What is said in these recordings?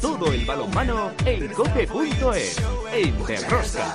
Todo el balonmano en cope.es, en Derrosca.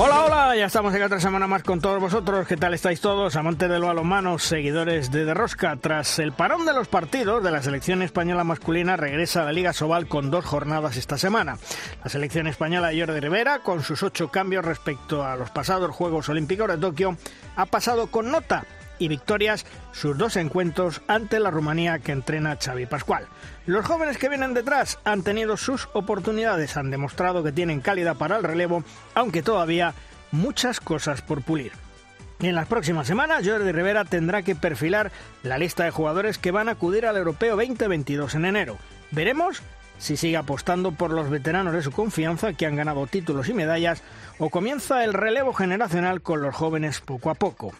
Hola, hola, ya estamos aquí otra semana más con todos vosotros. ¿Qué tal estáis todos? Amantes del balonmano, seguidores de Derrosca. Tras el parón de los partidos de la selección española masculina, regresa a la Liga Sobal con dos jornadas esta semana. La selección española de Jordi Rivera, con sus ocho cambios respecto a los pasados Juegos Olímpicos de Tokio, ha pasado con nota y victorias sus dos encuentros ante la Rumanía que entrena Xavi Pascual. Los jóvenes que vienen detrás han tenido sus oportunidades, han demostrado que tienen calidad para el relevo, aunque todavía muchas cosas por pulir. En las próximas semanas, Jordi Rivera tendrá que perfilar la lista de jugadores que van a acudir al Europeo 2022 en enero. Veremos si sigue apostando por los veteranos de su confianza que han ganado títulos y medallas o comienza el relevo generacional con los jóvenes poco a poco.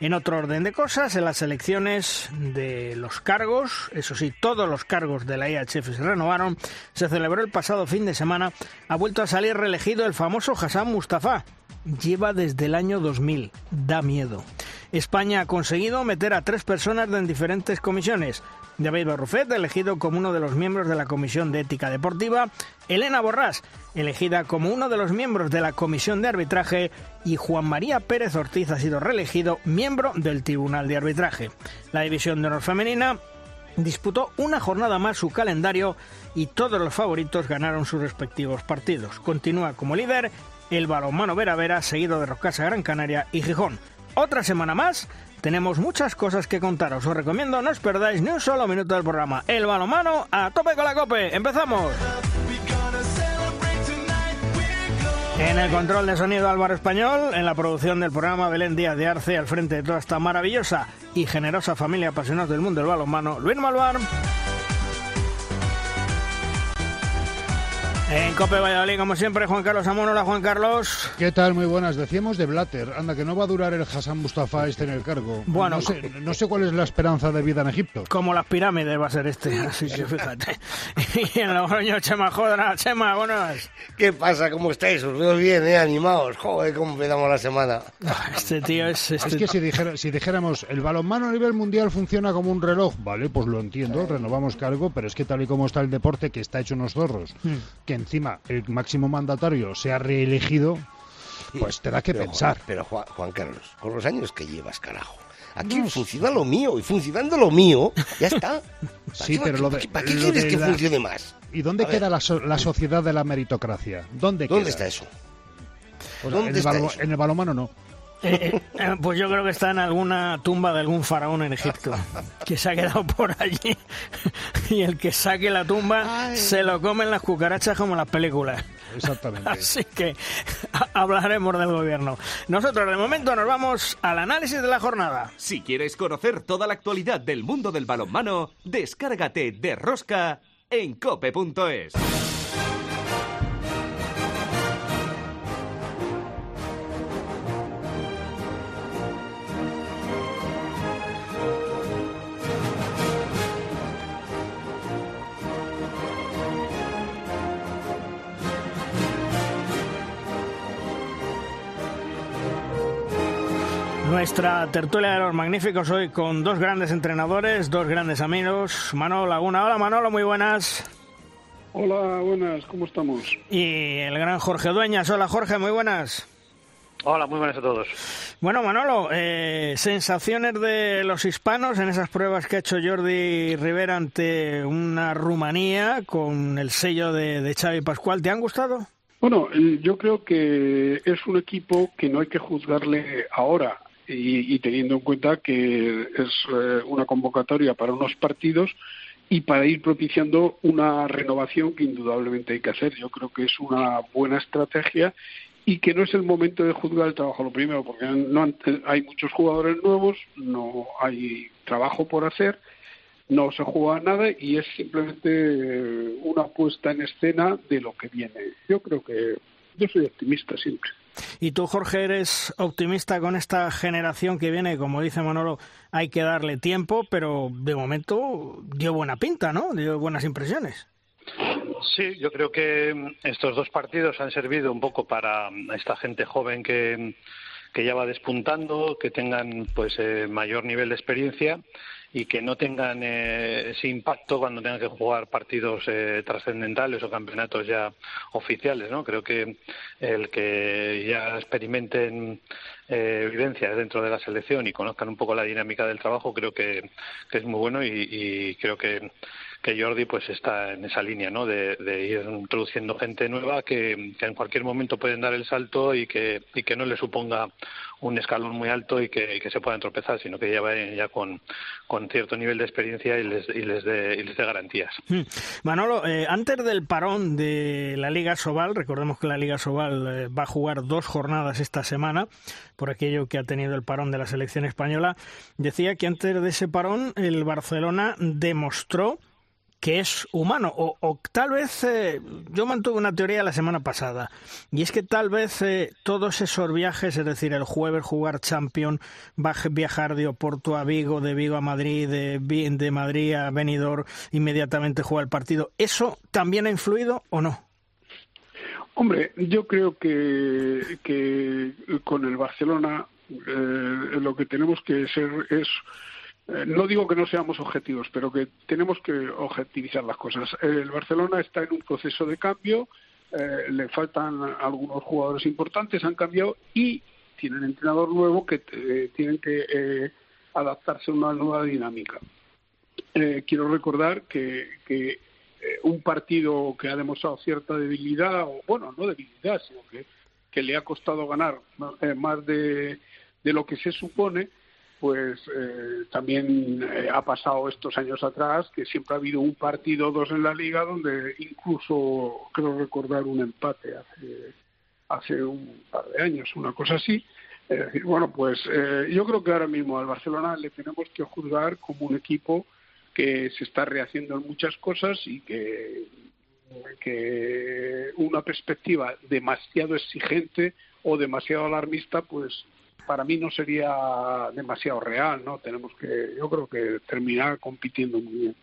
En otro orden de cosas, en las elecciones de los cargos, eso sí, todos los cargos de la IHF se renovaron, se celebró el pasado fin de semana, ha vuelto a salir reelegido el famoso Hassan Mustafa. Lleva desde el año 2000, da miedo. España ha conseguido meter a tres personas en diferentes comisiones. David Barrufet, elegido como uno de los miembros de la Comisión de Ética Deportiva, Elena Borrás, elegida como uno de los miembros de la Comisión de Arbitraje, y Juan María Pérez Ortiz ha sido reelegido miembro del Tribunal de Arbitraje. La división de honor femenina disputó una jornada más su calendario y todos los favoritos ganaron sus respectivos partidos. Continúa como líder el balonmano Vera Vera, seguido de Rocasa Gran Canaria y Gijón. Otra semana más tenemos muchas cosas que contaros. Os recomiendo no os perdáis ni un solo minuto del programa. El balomano a tope con la cope. ¡Empezamos! En el control de sonido Álvaro Español, en la producción del programa Belén Díaz de Arce, al frente de toda esta maravillosa y generosa familia apasionada del mundo del balonmano, Luis Malvar. En Cope Valladolid, como siempre, Juan Carlos Amón. Hola, Juan Carlos. ¿Qué tal? Muy buenas. Decíamos de Blatter. Anda, que no va a durar el Hassan Mustafa este en el cargo. Bueno, no sé, no sé cuál es la esperanza de vida en Egipto. Como las pirámides va a ser este, así que fíjate. y en Logroño, Chema Jodra. Chema, buenas. ¿Qué pasa? ¿Cómo estáis? Os veo bien, ¿eh? Animados. Joder, cómo empezamos la semana. Este tío es... Este... Es que si, dijera, si dijéramos, el balonmano a nivel mundial funciona como un reloj, vale, pues lo entiendo, renovamos cargo, pero es que tal y como está el deporte, que está hecho unos zorros, Hmm. que encima el máximo mandatario se ha reelegido, pues te da que Pero, pensar. Juan, pero Juan, Juan Carlos, con los años que llevas, carajo. Aquí funciona lo mío, y funcionando lo mío, ya está. Sí, ¿Para pero lo de- ¿Para qué lo quieres de que la- funcione más? ¿Y dónde A queda la, so- la sociedad de la meritocracia? ¿Dónde, ¿Dónde queda? está eso? O sea, ¿Dónde en, el está eso? en el balonmano no. Eh, eh, pues yo creo que está en alguna tumba de algún faraón en Egipto, que se ha quedado por allí. y el que saque la tumba Ay. se lo comen las cucarachas como en las películas. Exactamente. Así que hablaremos del gobierno. Nosotros de momento nos vamos al análisis de la jornada. Si quieres conocer toda la actualidad del mundo del balonmano, descárgate de Rosca en cope.es. Nuestra tertulia de los magníficos hoy con dos grandes entrenadores, dos grandes amigos. Manolo Laguna. Hola Manolo, muy buenas. Hola, buenas, ¿cómo estamos? Y el gran Jorge Dueñas. Hola Jorge, muy buenas. Hola, muy buenas a todos. Bueno, Manolo, eh, sensaciones de los hispanos en esas pruebas que ha hecho Jordi Rivera ante una Rumanía con el sello de, de Xavi Pascual. ¿Te han gustado? Bueno, yo creo que es un equipo que no hay que juzgarle ahora y, y teniendo en cuenta que es eh, una convocatoria para unos partidos y para ir propiciando una renovación que indudablemente hay que hacer. Yo creo que es una buena estrategia y que no es el momento de juzgar el trabajo. Lo primero, porque no hay muchos jugadores nuevos, no hay trabajo por hacer, no se juega nada y es simplemente eh, una puesta en escena de lo que viene. Yo creo que yo soy optimista siempre. ¿Y tú, Jorge, eres optimista con esta generación que viene? Como dice Manolo, hay que darle tiempo, pero de momento dio buena pinta, ¿no? Dio buenas impresiones. Sí, yo creo que estos dos partidos han servido un poco para esta gente joven que, que ya va despuntando, que tengan pues eh, mayor nivel de experiencia y que no tengan eh, ese impacto cuando tengan que jugar partidos eh, trascendentales o campeonatos ya oficiales, ¿no? Creo que el que ya experimenten eh, vivencias dentro de la selección y conozcan un poco la dinámica del trabajo, creo que, que es muy bueno y, y creo que que Jordi pues está en esa línea ¿no? de, ir introduciendo gente nueva que, en cualquier momento pueden dar el salto y que, y que no le suponga un escalón muy alto y que, se puedan tropezar, sino que ya vayan ya con, con cierto nivel de experiencia y les, y les, dé, garantías. Hmm. Manolo, eh, antes del parón de la Liga Sobal, recordemos que la Liga Sobal eh, va a jugar dos jornadas esta semana, por aquello que ha tenido el parón de la selección española, decía que antes de ese parón el Barcelona demostró que es humano. O, tal vez, eh, yo mantuve una teoría la semana pasada, y es que tal vez eh, todos esos viajes, es decir, el jueves jugar Champion, viajar de Oporto a Vigo, de Vigo a Madrid, de, de Madrid a Benidorm, inmediatamente jugar el partido, ¿eso también ha influido o no? Hombre, yo creo que, que con el Barcelona eh, lo que tenemos que ser es no digo que no seamos objetivos, pero que tenemos que objetivizar las cosas. El Barcelona está en un proceso de cambio, eh, le faltan algunos jugadores importantes, han cambiado y tienen entrenador nuevo que eh, tienen que adaptarse a una nueva dinámica. quiero recordar que, un partido que ha demostrado cierta debilidad, o bueno, no debilidad, sino que, que le ha costado ganar más de lo que se supone, pues eh, también eh, ha pasado estos años atrás que siempre ha habido un partido o dos en la liga donde incluso creo recordar un empate hace hace un par de años una cosa así. Bueno pues eh, yo creo que ahora mismo al Barcelona le tenemos que juzgar como un equipo que se está rehaciendo en muchas cosas y que que una perspectiva demasiado exigente o demasiado alarmista pues para mí no sería demasiado real, ¿no? Tenemos que, yo creo que terminar compitiendo muy bien.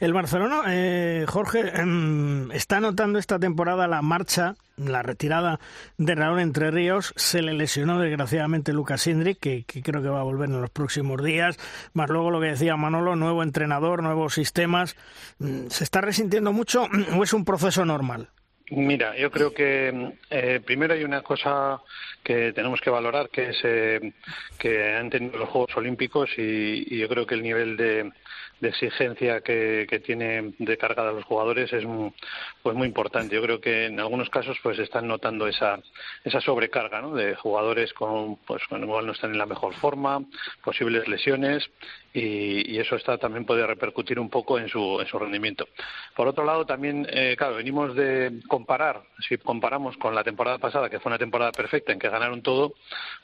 El Barcelona, eh, Jorge, em, está notando esta temporada la marcha, la retirada de Raúl Entre Ríos. Se le lesionó desgraciadamente Lucas Indrick, que, que, creo que va a volver en los próximos días. Más luego lo que decía Manolo, nuevo entrenador, nuevos sistemas. Mm, ¿Se está resintiendo mucho o es un proceso normal? Mira, yo creo que eh, primero hay una cosa que tenemos que valorar, que es eh, que han tenido los Juegos Olímpicos y, yo creo que el nivel de, exigencia que, tiene de carga de los jugadores es muy, pues muy importante. Yo creo que en algunos casos pues están notando esa, esa sobrecarga ¿no? de jugadores con, pues, con igual no están en la mejor forma, posibles lesiones y, eso está, también puede repercutir un poco en su, en su rendimiento. Por otro lado, también, eh, claro, venimos de comparar, si comparamos con la temporada pasada, que fue una temporada perfecta en que ganaron todo,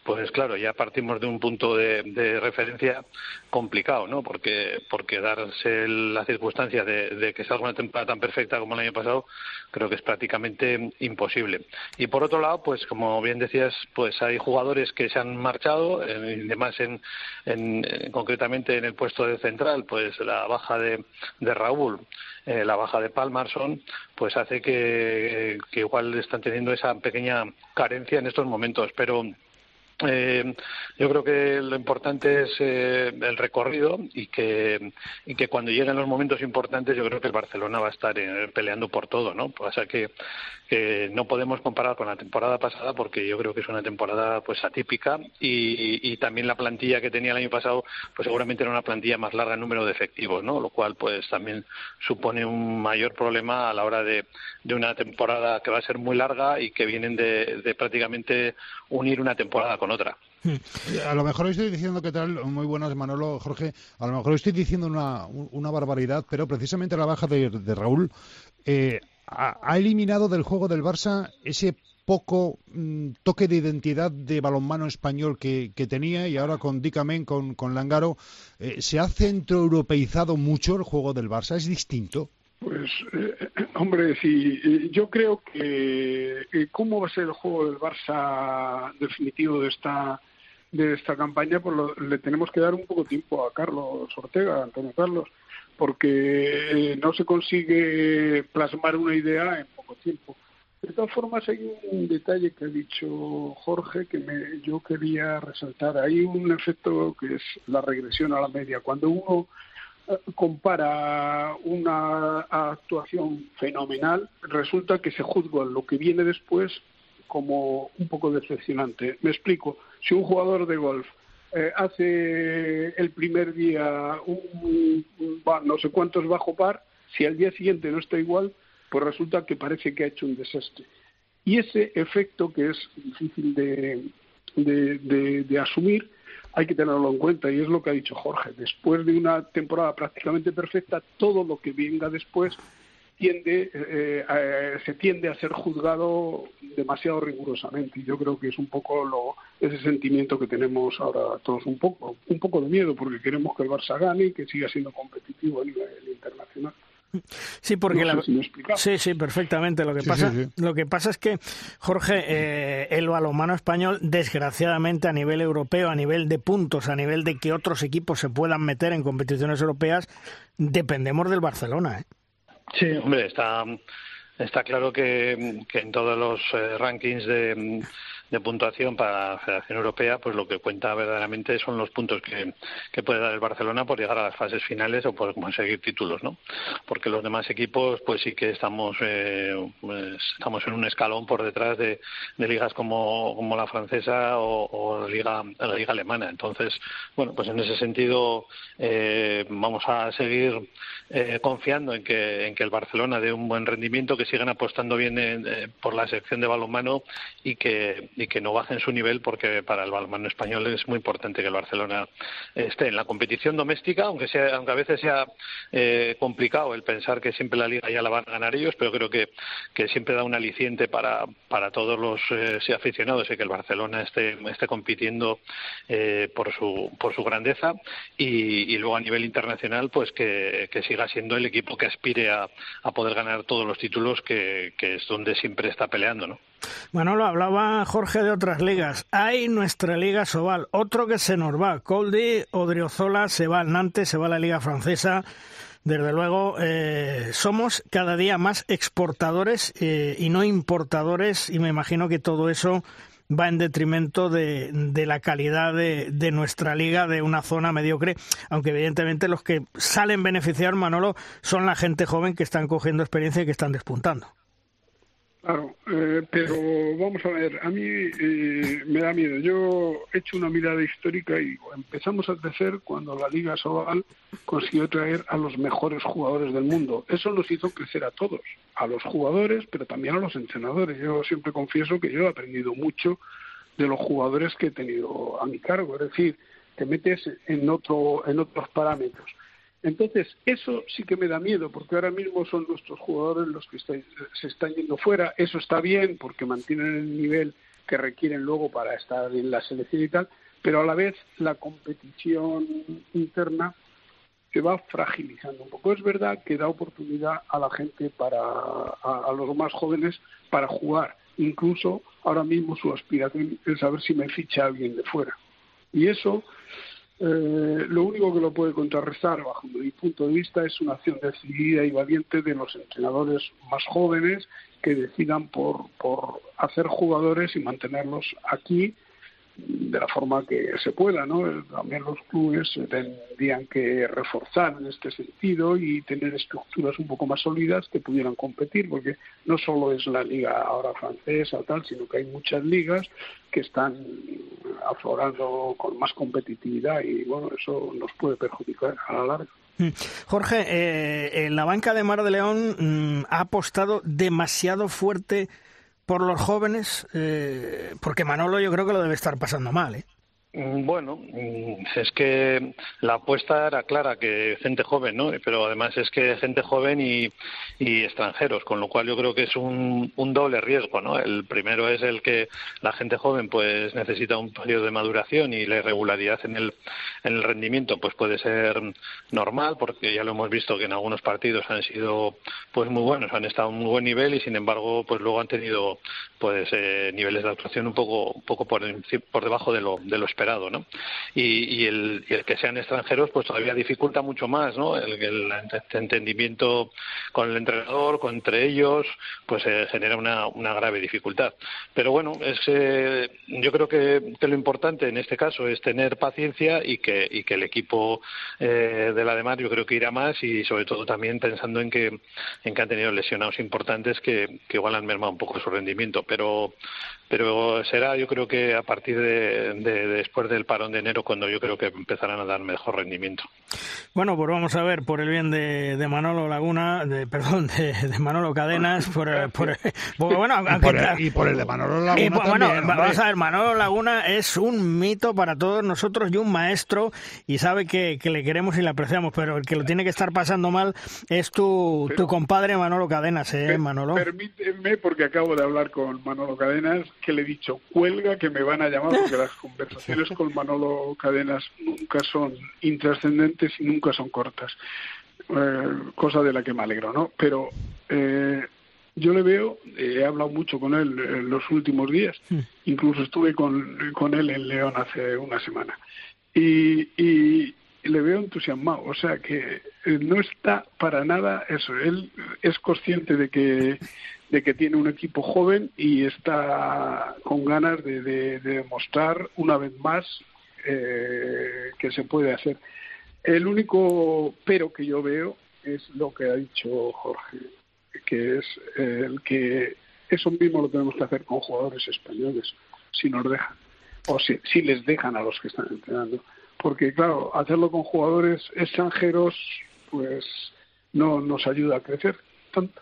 pues claro, ya partimos de un punto de, referencia complicado, ¿no? Porque, porque darse la circunstancia de, de que salga una temporada tan perfecta como el año pasado, creo que es prácticamente imposible. Y por otro lado, pues como bien decías, pues hay jugadores que se han marchado, eh, y demás en, en, concretamente en el puesto de central, pues la baja de, de Raúl, eh, la baja de Palmarson, pues hace que, que igual están teniendo esa pequeña carencia en estos momentos. Pero eh, yo creo que lo importante es eh, el recorrido y que, y que cuando lleguen los momentos importantes yo creo que el Barcelona va a estar eh, peleando por todo, ¿no? O sea que, que, no podemos comparar con la temporada pasada porque yo creo que es una temporada pues atípica y, y, también la plantilla que tenía el año pasado pues seguramente era una plantilla más larga en número de efectivos, ¿no? Lo cual pues también supone un mayor problema a la hora de, de una temporada que va a ser muy larga y que vienen de, de prácticamente unir una temporada con otra. A lo mejor estoy diciendo que tal, muy buenas Manolo, Jorge, a lo mejor estoy diciendo una, una barbaridad, pero precisamente la baja de, Raúl eh, ha, eliminado del juego del Barça ese poco mm, toque de identidad de balonmano español que, tenía y ahora con Dicamen, con, con Langaro, eh, ¿se ha centroeuropeizado mucho el juego del Barça? ¿Es distinto? Pues, eh, hombre, sí, eh, yo creo que cómo va a ser el juego del Barça definitivo de esta de esta campaña, pues le tenemos que dar un poco tiempo a Carlos Ortega, a Antonio Carlos, porque no se consigue plasmar una idea en poco tiempo. De todas formas, hay un detalle que ha dicho Jorge que me, yo quería resaltar. Hay un efecto que es la regresión a la media. Cuando uno compara una actuación fenomenal, resulta que se juzga lo que viene después como un poco decepcionante. Me explico. Si un jugador de golf eh, hace el primer día un, no sé cuántos bajo par, si al día siguiente no está igual, pues resulta que parece que ha hecho un desastre. Y ese efecto que es difícil de, de asumir, hay que tenerlo en cuenta y es lo que ha dicho Jorge. Después de una temporada prácticamente perfecta, todo lo que venga después tiende, eh, eh, se tiende a ser juzgado demasiado rigurosamente y yo creo que es un poco lo, ese sentimiento que tenemos ahora todos un poco, un poco de miedo porque queremos que el Barça gane y que siga siendo competitivo a nivel internacional. Sí, porque sí, sí, perfectamente. Lo que pasa, lo que pasa es que Jorge, eh, el balonmano español, desgraciadamente a nivel europeo, a nivel de puntos, a nivel de que otros equipos se puedan meter en competiciones europeas, dependemos del Barcelona. ¿eh? Sí, hombre, está está claro que, que en todos los eh, rankings de de puntuación para la Federación Europea, pues lo que cuenta verdaderamente son los puntos que, que, puede dar el Barcelona por llegar a las fases finales o por conseguir títulos, ¿no? Porque los demás equipos, pues sí que estamos eh, pues, estamos en un escalón por detrás de, de ligas como, como la francesa o, la liga la liga alemana. Entonces, bueno, pues en ese sentido eh, vamos a seguir eh, confiando en que en que el Barcelona dé un buen rendimiento, que sigan apostando bien eh, por la sección de balonmano y que y que no bajen su nivel porque para el balonmano español es muy importante que el Barcelona esté en la competición doméstica, aunque sea aunque a veces sea eh, complicado el pensar que siempre la liga ya la van a ganar ellos, pero creo que, que siempre da un aliciente para, para todos los eh, aficionados y que el Barcelona esté, esté compitiendo eh, por, su, por su grandeza y, luego a nivel internacional pues que, que, siga siendo el equipo que aspire a, a poder ganar todos los títulos que, que es donde siempre está peleando, ¿no? Bueno, lo hablaba Jorge de otras ligas. Hay nuestra Liga Sobal, otro que se nos va. Coldi, Odriozola, se va al Nantes, se va a la Liga Francesa. Desde luego, eh, somos cada día más exportadores eh, y no importadores, y me imagino que todo eso va en detrimento de, de la calidad de, de, nuestra liga, de una zona mediocre, aunque evidentemente los que salen beneficiar, Manolo, son la gente joven que están cogiendo experiencia y que están despuntando. Claro, eh, pero vamos a ver, a mí eh, me da miedo. Yo he hecho una mirada histórica y empezamos a crecer cuando la Liga Sobal consiguió traer a los mejores jugadores del mundo. Eso nos hizo crecer a todos, a los jugadores, pero también a los entrenadores. Yo siempre confieso que yo he aprendido mucho de los jugadores que he tenido a mi cargo. Es decir, te metes en, otro, en otros parámetros. Entonces, eso sí que me da miedo, porque ahora mismo son nuestros jugadores los que se están yendo fuera. Eso está bien, porque mantienen el nivel que requieren luego para estar en la selección y tal, pero a la vez la competición interna se va fragilizando un poco. Es verdad que da oportunidad a la gente para, a los más jóvenes para jugar. Incluso ahora mismo su aspiración es saber si me ficha alguien de fuera. Y eso eh, lo único que lo puede contrarrestar, bajo mi punto de vista, es una acción decidida y valiente de los entrenadores más jóvenes que decidan por, por hacer jugadores y mantenerlos aquí de la forma que se pueda, ¿no? También los clubes tendrían que reforzar en este sentido y tener estructuras un poco más sólidas que pudieran competir, porque no solo es la liga ahora francesa tal, sino que hay muchas ligas que están aflorando con más competitividad y bueno, eso nos puede perjudicar a la larga. Mm. Jorge, eh, la banca de Mar de León mm, ha apostado demasiado fuerte por los jóvenes, eh, porque Manolo yo creo que lo debe estar pasando mal, ¿eh? Mm, bueno, mm, es que la apuesta era clara, que gente joven, ¿no? Pero además es que gente joven y, extranjeros, con lo cual yo creo que es un, doble riesgo, ¿no? El primero es el que la gente joven pues necesita un periodo de maduración y la irregularidad en el, en el rendimiento pues puede ser normal, porque ya lo hemos visto que en algunos partidos han sido pues muy buenos, han estado a un buen nivel y sin embargo pues luego han tenido pues eh, niveles de actuación un poco, un poco por, por debajo de lo, de ¿no? Y, el, que sean extranjeros, pues todavía dificulta mucho más, ¿no? El, entendimiento con el entrenador, con entre ellos, pues eh, genera una, grave dificultad. Pero bueno, es, eh, yo creo que, lo importante en este caso es tener paciencia y que, y que el equipo eh, de la de yo creo que irá más y sobre todo también pensando en que, en que han tenido lesionados importantes que, que igual han mermado un poco su rendimiento. Pero pero será yo creo que a partir de, después del parón de enero cuando yo creo que empezarán a dar mejor rendimiento. Bueno, pues vamos a ver por el bien de, Manolo Laguna, de, perdón, de, Manolo Cadenas, por, bueno, y, por el, de Manolo Laguna. bueno, vamos a ver, Manolo Laguna es un mito para todos nosotros y un maestro y sabe que, le queremos y le apreciamos, pero el que lo tiene que estar pasando mal es tu, tu compadre Manolo Cadenas, ¿eh, Manolo? Permíteme, porque acabo de hablar con Manolo Cadenas que le he dicho, cuelga que me van a llamar, porque las conversaciones con Manolo Cadenas nunca son intrascendentes y nunca son cortas. Eh, cosa de la que me alegro, ¿no? Pero eh, yo le veo, eh, he hablado mucho con él en los últimos días, incluso estuve con, con él en León hace una semana, y, y le veo entusiasmado, o sea que no está para nada eso, él es consciente de que de que tiene un equipo joven y está con ganas de, demostrar una vez más eh, que se puede hacer. El único pero que yo veo es lo que ha dicho Jorge, que es el que eso mismo lo tenemos que hacer con jugadores españoles, si nos dejan, o si, si les dejan a los que están entrenando. Porque, claro, hacerlo con jugadores extranjeros, pues no nos ayuda a crecer tanto.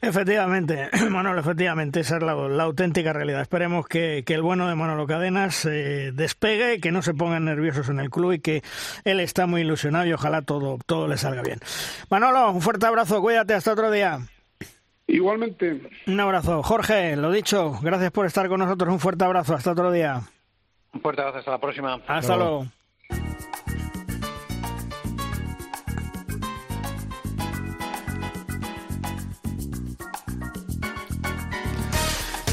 Efectivamente, Manolo, efectivamente, esa es la, auténtica realidad. Esperemos que, el bueno de Manolo Cadenas eh, despegue, que no se pongan nerviosos en el club y que él está muy ilusionado y ojalá todo, todo le salga bien. Manolo, un fuerte abrazo, cuídate, hasta otro día. Igualmente. Un abrazo. Jorge, lo dicho, gracias por estar con nosotros, un fuerte abrazo, hasta otro día. Un fuerte abrazo, hasta la próxima. Hasta luego.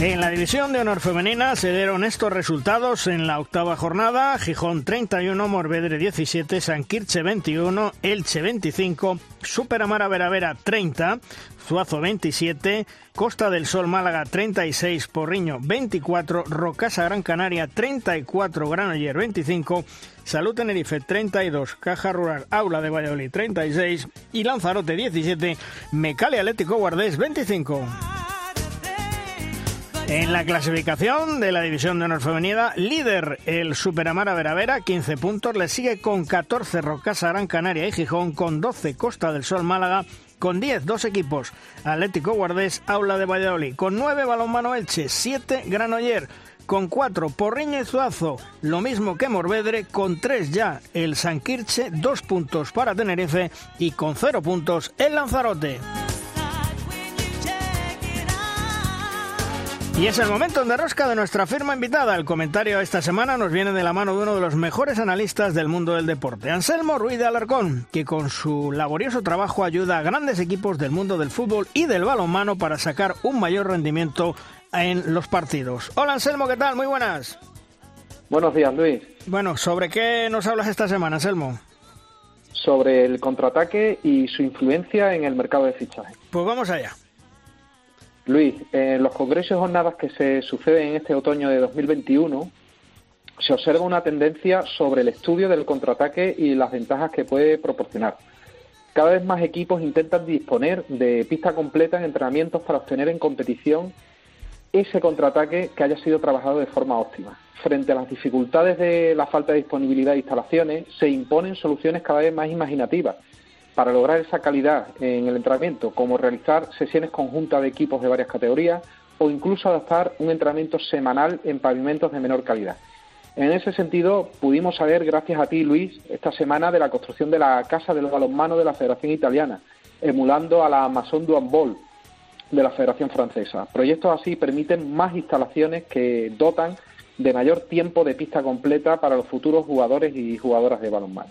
En la división de honor femenina se dieron estos resultados en la octava jornada. Gijón 31, Morvedre 17, San Quirche 21, Elche 25, Superamara Veravera 30, Zuazo 27, Costa del Sol Málaga 36, Porriño 24, Rocasa Gran Canaria 34, Granoller 25, Salud Tenerife 32, Caja Rural Aula de Valladolid 36 y Lanzarote 17, Mecale Atlético Guardés 25. En la clasificación de la división de honor femenina, líder el Superamara Veravera, 15 puntos, le sigue con 14 Rocasa Gran Canaria y Gijón, con 12 Costa del Sol Málaga, con 10 dos equipos, Atlético Guardés, Aula de Valladolid, con 9 Balonmano Elche, 7 Granoller, con 4 Porriña y Zuazo, lo mismo que Morvedre, con 3 ya el San Quirche, 2 puntos para Tenerife y con 0 puntos el Lanzarote. Y es el momento de rosca de nuestra firma invitada. El comentario esta semana nos viene de la mano de uno de los mejores analistas del mundo del deporte, Anselmo Ruiz de Alarcón, que con su laborioso trabajo ayuda a grandes equipos del mundo del fútbol y del balonmano para sacar un mayor rendimiento en los partidos. Hola Anselmo, ¿qué tal? Muy buenas. Buenos días, Luis. Bueno, ¿sobre qué nos hablas esta semana, Anselmo? Sobre el contraataque y su influencia en el mercado de fichaje. Pues vamos allá. Luis, en los congresos jornadas que se suceden en este otoño de 2021, se observa una tendencia sobre el estudio del contraataque y las ventajas que puede proporcionar. Cada vez más equipos intentan disponer de pista completa en entrenamientos para obtener en competición ese contraataque que haya sido trabajado de forma óptima. Frente a las dificultades de la falta de disponibilidad de instalaciones, se imponen soluciones cada vez más imaginativas para lograr esa calidad en el entrenamiento, como realizar sesiones conjuntas de equipos de varias categorías o incluso adaptar un entrenamiento semanal en pavimentos de menor calidad. En ese sentido, pudimos saber, gracias a ti, Luis, esta semana de la construcción de la Casa del Balonmano de la Federación Italiana, emulando a la Amazon du Handball de la Federación Francesa. Proyectos así permiten más instalaciones que dotan de mayor tiempo de pista completa para los futuros jugadores y jugadoras de balonmano.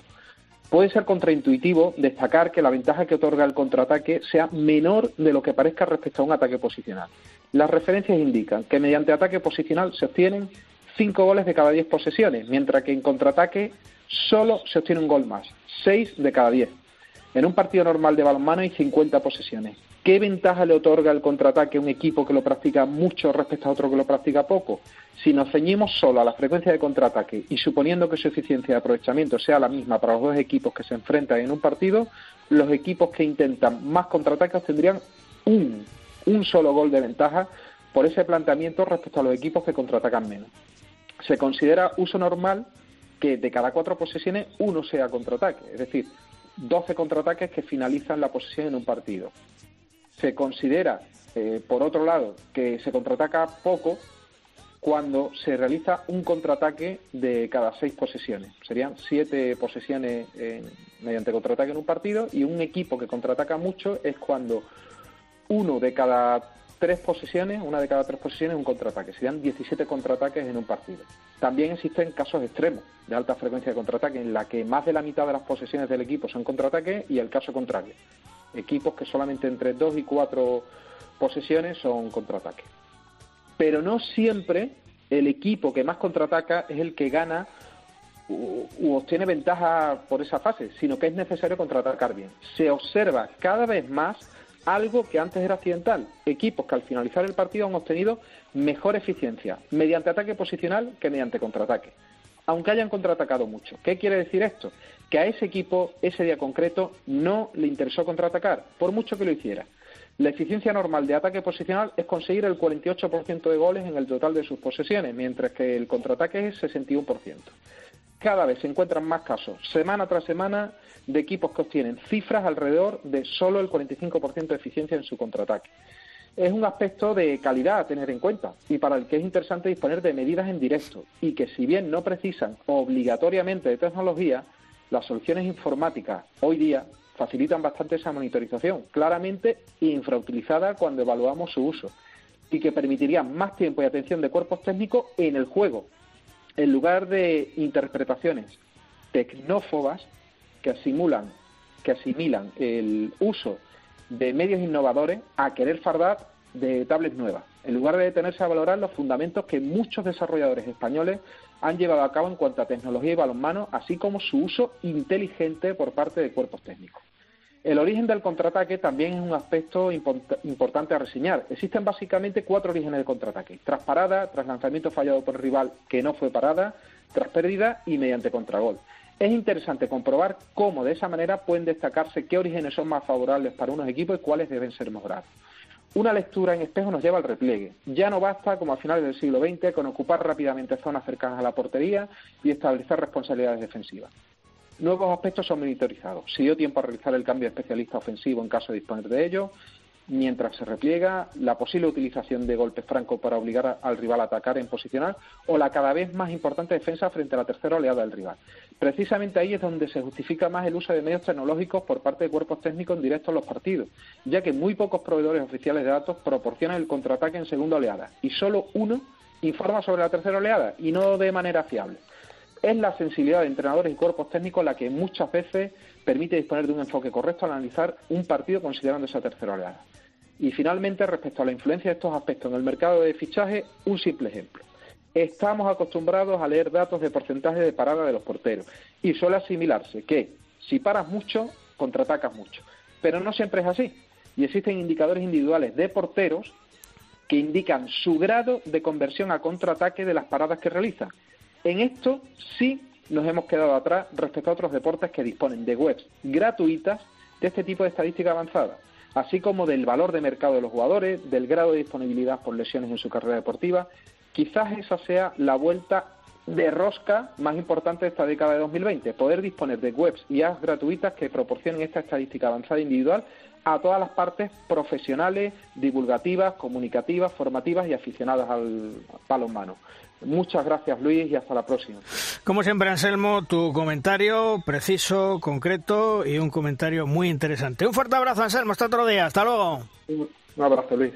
Puede ser contraintuitivo destacar que la ventaja que otorga el contraataque sea menor de lo que parezca respecto a un ataque posicional. Las referencias indican que mediante ataque posicional se obtienen 5 goles de cada 10 posesiones, mientras que en contraataque solo se obtiene un gol más, 6 de cada 10. En un partido normal de balonmano hay 50 posesiones. ¿Qué ventaja le otorga el contraataque a un equipo que lo practica mucho respecto a otro que lo practica poco? Si nos ceñimos solo a la frecuencia de contraataque y suponiendo que su eficiencia de aprovechamiento sea la misma para los dos equipos que se enfrentan en un partido, los equipos que intentan más contraataques tendrían un, un solo gol de ventaja por ese planteamiento respecto a los equipos que contraatacan menos. Se considera uso normal que de cada cuatro posesiones uno sea contraataque, es decir, 12 contraataques que finalizan la posesión en un partido. Se considera, eh, por otro lado, que se contraataca poco cuando se realiza un contraataque de cada seis posesiones. Serían siete posesiones mediante contraataque en un partido y un equipo que contraataca mucho es cuando uno de cada tres posesiones, una de cada tres posesiones es un contraataque. Serían 17 contraataques en un partido. También existen casos extremos de alta frecuencia de contraataque en la que más de la mitad de las posesiones del equipo son contraataques y el caso contrario. Equipos que solamente entre dos y cuatro posesiones son contraataques pero no siempre el equipo que más contraataca es el que gana u, obtiene ventaja por esa fase, sino que es necesario contraatacar bien. Se observa cada vez más algo que antes era accidental. Equipos que al finalizar el partido han obtenido mejor eficiencia mediante ataque posicional que mediante contraataque, aunque hayan contraatacado mucho. ¿Qué quiere decir esto? Que a ese equipo, ese día concreto, no le interesó contraatacar, por mucho que lo hiciera. La eficiencia normal de ataque posicional es conseguir el 48% de goles en el total de sus posesiones, mientras que el contraataque es 61%. Cada vez se encuentran más casos, semana tras semana, de equipos que obtienen cifras alrededor de solo el 45% de eficiencia en su contraataque. Es un aspecto de calidad a tener en cuenta y para el que es interesante disponer de medidas en directo y que si bien no precisan obligatoriamente de tecnología, las soluciones informáticas hoy día facilitan bastante esa monitorización, claramente infrautilizada cuando evaluamos su uso, y que permitiría más tiempo y atención de cuerpos técnicos en el juego, en lugar de interpretaciones tecnófobas que que asimilan el uso de medios innovadores a querer fardar de tablets nuevas, en lugar de detenerse a valorar los fundamentos que muchos desarrolladores españoles han llevado a cabo en cuanto a tecnología y balonmano, así como su uso inteligente por parte de cuerpos técnicos. El origen del contraataque también es un aspecto importante a reseñar. Existen básicamente cuatro orígenes del contraataque. Tras parada, tras lanzamiento fallado por el rival que no fue parada, tras pérdida y mediante contragol. Es interesante comprobar cómo de esa manera pueden destacarse qué orígenes son más favorables para unos equipos y cuáles deben ser mejorados. Una lectura en espejo nos lleva al repliegue. Ya no basta, como a finales del siglo XX, con ocupar rápidamente zonas cercanas a la portería y establecer responsabilidades defensivas. Nuevos aspectos son monitorizados. Se dio tiempo a realizar el cambio de especialista ofensivo en caso de disponer de ello. Mientras se repliega, la posible utilización de golpes francos para obligar al rival a atacar en posicional o la cada vez más importante defensa frente a la tercera oleada del rival. Precisamente ahí es donde se justifica más el uso de medios tecnológicos por parte de cuerpos técnicos en directo en los partidos, ya que muy pocos proveedores oficiales de datos proporcionan el contraataque en segunda oleada y solo uno informa sobre la tercera oleada y no de manera fiable es la sensibilidad de entrenadores y cuerpos técnicos la que muchas veces permite disponer de un enfoque correcto al analizar un partido considerando esa tercera oleada. Y finalmente, respecto a la influencia de estos aspectos en el mercado de fichaje, un simple ejemplo. Estamos acostumbrados a leer datos de porcentaje de parada de los porteros y suele asimilarse que si paras mucho, contraatacas mucho. Pero no siempre es así. Y existen indicadores individuales de porteros que indican su grado de conversión a contraataque de las paradas que realizan. En esto sí nos hemos quedado atrás respecto a otros deportes que disponen de webs gratuitas de este tipo de estadística avanzada, así como del valor de mercado de los jugadores, del grado de disponibilidad por lesiones en su carrera deportiva. Quizás esa sea la vuelta de rosca más importante de esta década de 2020, poder disponer de webs y apps gratuitas que proporcionen esta estadística avanzada individual a todas las partes profesionales, divulgativas, comunicativas, formativas y aficionadas al balonmano. Muchas gracias, Luis, y hasta la próxima. Como siempre, Anselmo, tu comentario preciso, concreto y un comentario muy interesante. Un fuerte abrazo, Anselmo. Hasta otro día. Hasta luego. Un abrazo, Luis.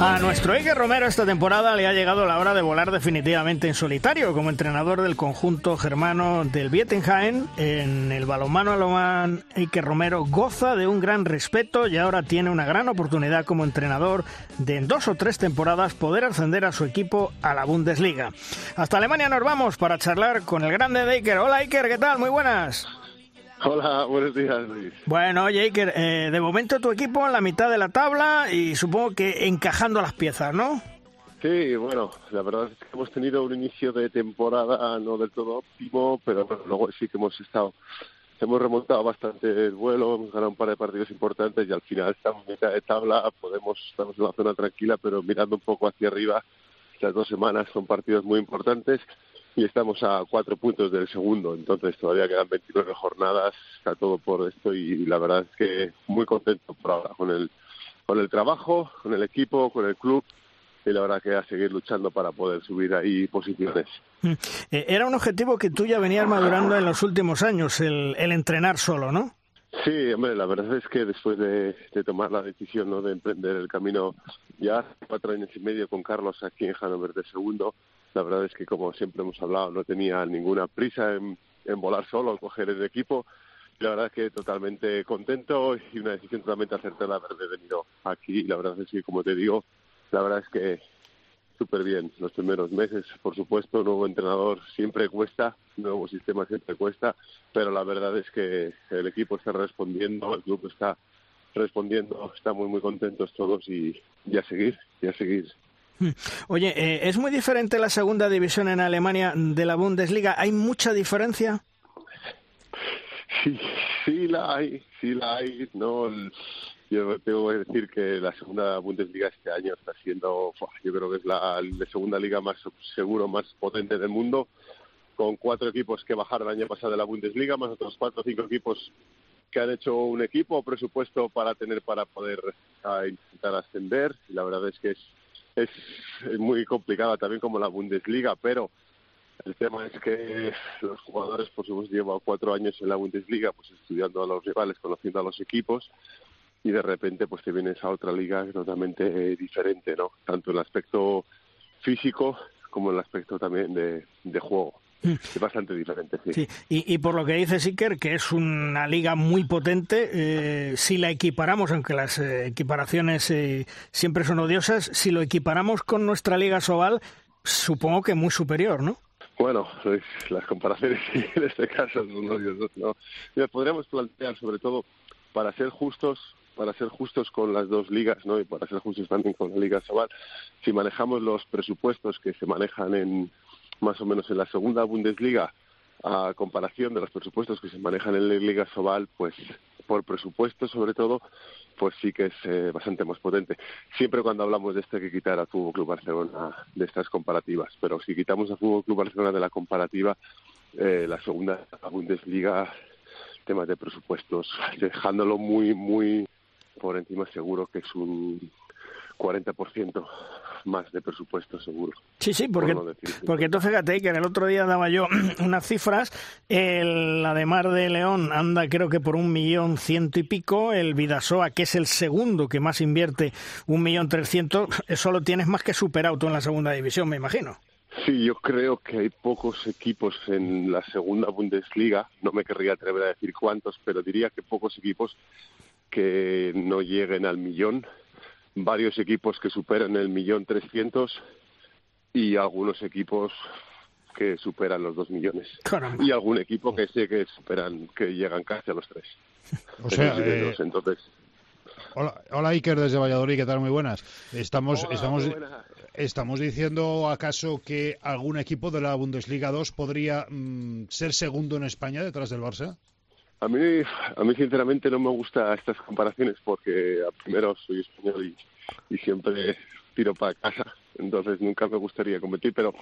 A nuestro Iker Romero esta temporada le ha llegado la hora de volar definitivamente en solitario como entrenador del conjunto germano del Bietenheim. En el balonmano alemán, Iker Romero goza de un gran respeto y ahora tiene una gran oportunidad como entrenador de en dos o tres temporadas poder ascender a su equipo a la Bundesliga. Hasta Alemania nos vamos para charlar con el grande de Iker. Hola Iker, ¿qué tal? Muy buenas. Hola, buenos días, Luis. Bueno, Iker, eh, de momento tu equipo en la mitad de la tabla y supongo que encajando las piezas, ¿no? Sí, bueno, la verdad es que hemos tenido un inicio de temporada no del todo óptimo, pero bueno, luego sí que hemos estado, hemos remontado bastante el vuelo, hemos ganado un par de partidos importantes y al final estamos en mitad de tabla, podemos, estamos en la zona tranquila, pero mirando un poco hacia arriba, estas dos semanas son partidos muy importantes y estamos a cuatro puntos del segundo, entonces todavía quedan 29 jornadas, está todo por esto y la verdad es que muy contento por ahora con el, con el trabajo, con el equipo, con el club y la verdad que a seguir luchando para poder subir ahí posiciones. Eh, Era un objetivo que tú ya venías madurando en los últimos años, el, el entrenar solo, ¿no? Sí, hombre, la verdad es que después de, de, tomar la decisión ¿no? de emprender el camino ya cuatro años y medio con Carlos aquí en Hannover de segundo, la verdad es que como siempre hemos hablado no tenía ninguna prisa en, volar solo, en coger el equipo. La verdad es que totalmente contento y una decisión totalmente acertada haber venido aquí. La verdad es que, como te digo, la verdad es que súper bien los primeros meses. Por supuesto, nuevo entrenador siempre cuesta, nuevo sistema siempre cuesta, pero la verdad es que el equipo está respondiendo, el club está respondiendo, estamos muy contentos todos y, y a seguir, y a seguir. Oye, eh, ¿es muy diferente la segunda división en Alemania de la Bundesliga? ¿Hay mucha diferencia? Sí, sí la hay, sí la hay. No, yo tengo que decir que la segunda Bundesliga este año está siendo, yo creo que es la, segunda liga más seguro, más potente del mundo, con cuatro equipos que bajaron el año pasado de la Bundesliga, más otros cuatro o cinco equipos que han hecho un equipo presupuesto para tener para poder a, intentar ascender la verdad es que es, es, muy complicada también como la Bundesliga pero el tema es que los jugadores por supuesto llevan cuatro años en la Bundesliga pues estudiando a los rivales conociendo a los equipos y de repente pues te vienes a otra liga totalmente eh, diferente no tanto en el aspecto físico como en el aspecto también de juego es bastante diferente, sí. sí. Y, y, por lo que dice Siker, que es una liga muy potente, eh, si la equiparamos, aunque las eh, equiparaciones eh, siempre son odiosas, si lo equiparamos con nuestra liga Sobal, supongo que muy superior, ¿no? Bueno, las comparaciones en este caso son odiosas, ¿no? Mira, podríamos plantear, sobre todo, para ser justos, para ser justos con las dos ligas, ¿no? Y para ser justos también con la Liga Sobal, si manejamos los presupuestos que se manejan en más o menos en la segunda Bundesliga a comparación de los presupuestos que se manejan en la Liga Sobal, pues por presupuesto sobre todo, pues sí que es eh, bastante más potente. Siempre cuando hablamos de esto hay que quitar al Fútbol Club Barcelona de estas comparativas, pero si quitamos al Fútbol Club Barcelona de la comparativa, eh, la segunda Bundesliga, temas de presupuestos, dejándolo muy, muy por encima seguro que es un 40% más de presupuesto seguro. Sí, sí, porque, por no porque tú fíjate que en el otro día daba yo unas cifras, el, la de Mar de León anda creo que por un millón ciento y pico, el Vidasoa, que es el segundo que más invierte, un millón trescientos, eso lo tienes más que superado tú en la segunda división, me imagino. Sí, yo creo que hay pocos equipos en la segunda Bundesliga, no me querría atrever a decir cuántos, pero diría que pocos equipos que no lleguen al millón varios equipos que superan el millón trescientos y algunos equipos que superan los dos millones Caramba. y algún equipo que sé que superan que llegan casi a los tres o sea eh... entonces Hola, hola Iker desde Valladolid, ¿qué tal? Muy buenas. Estamos, Hola, estamos, estamos diciendo acaso que algún equipo de la Bundesliga 2 podría mmm, ser segundo en España detrás del Barça. A mí, a mí sinceramente no me gustan estas comparaciones porque primero soy español y, siempre tiro para casa, entonces nunca me gustaría competir, pero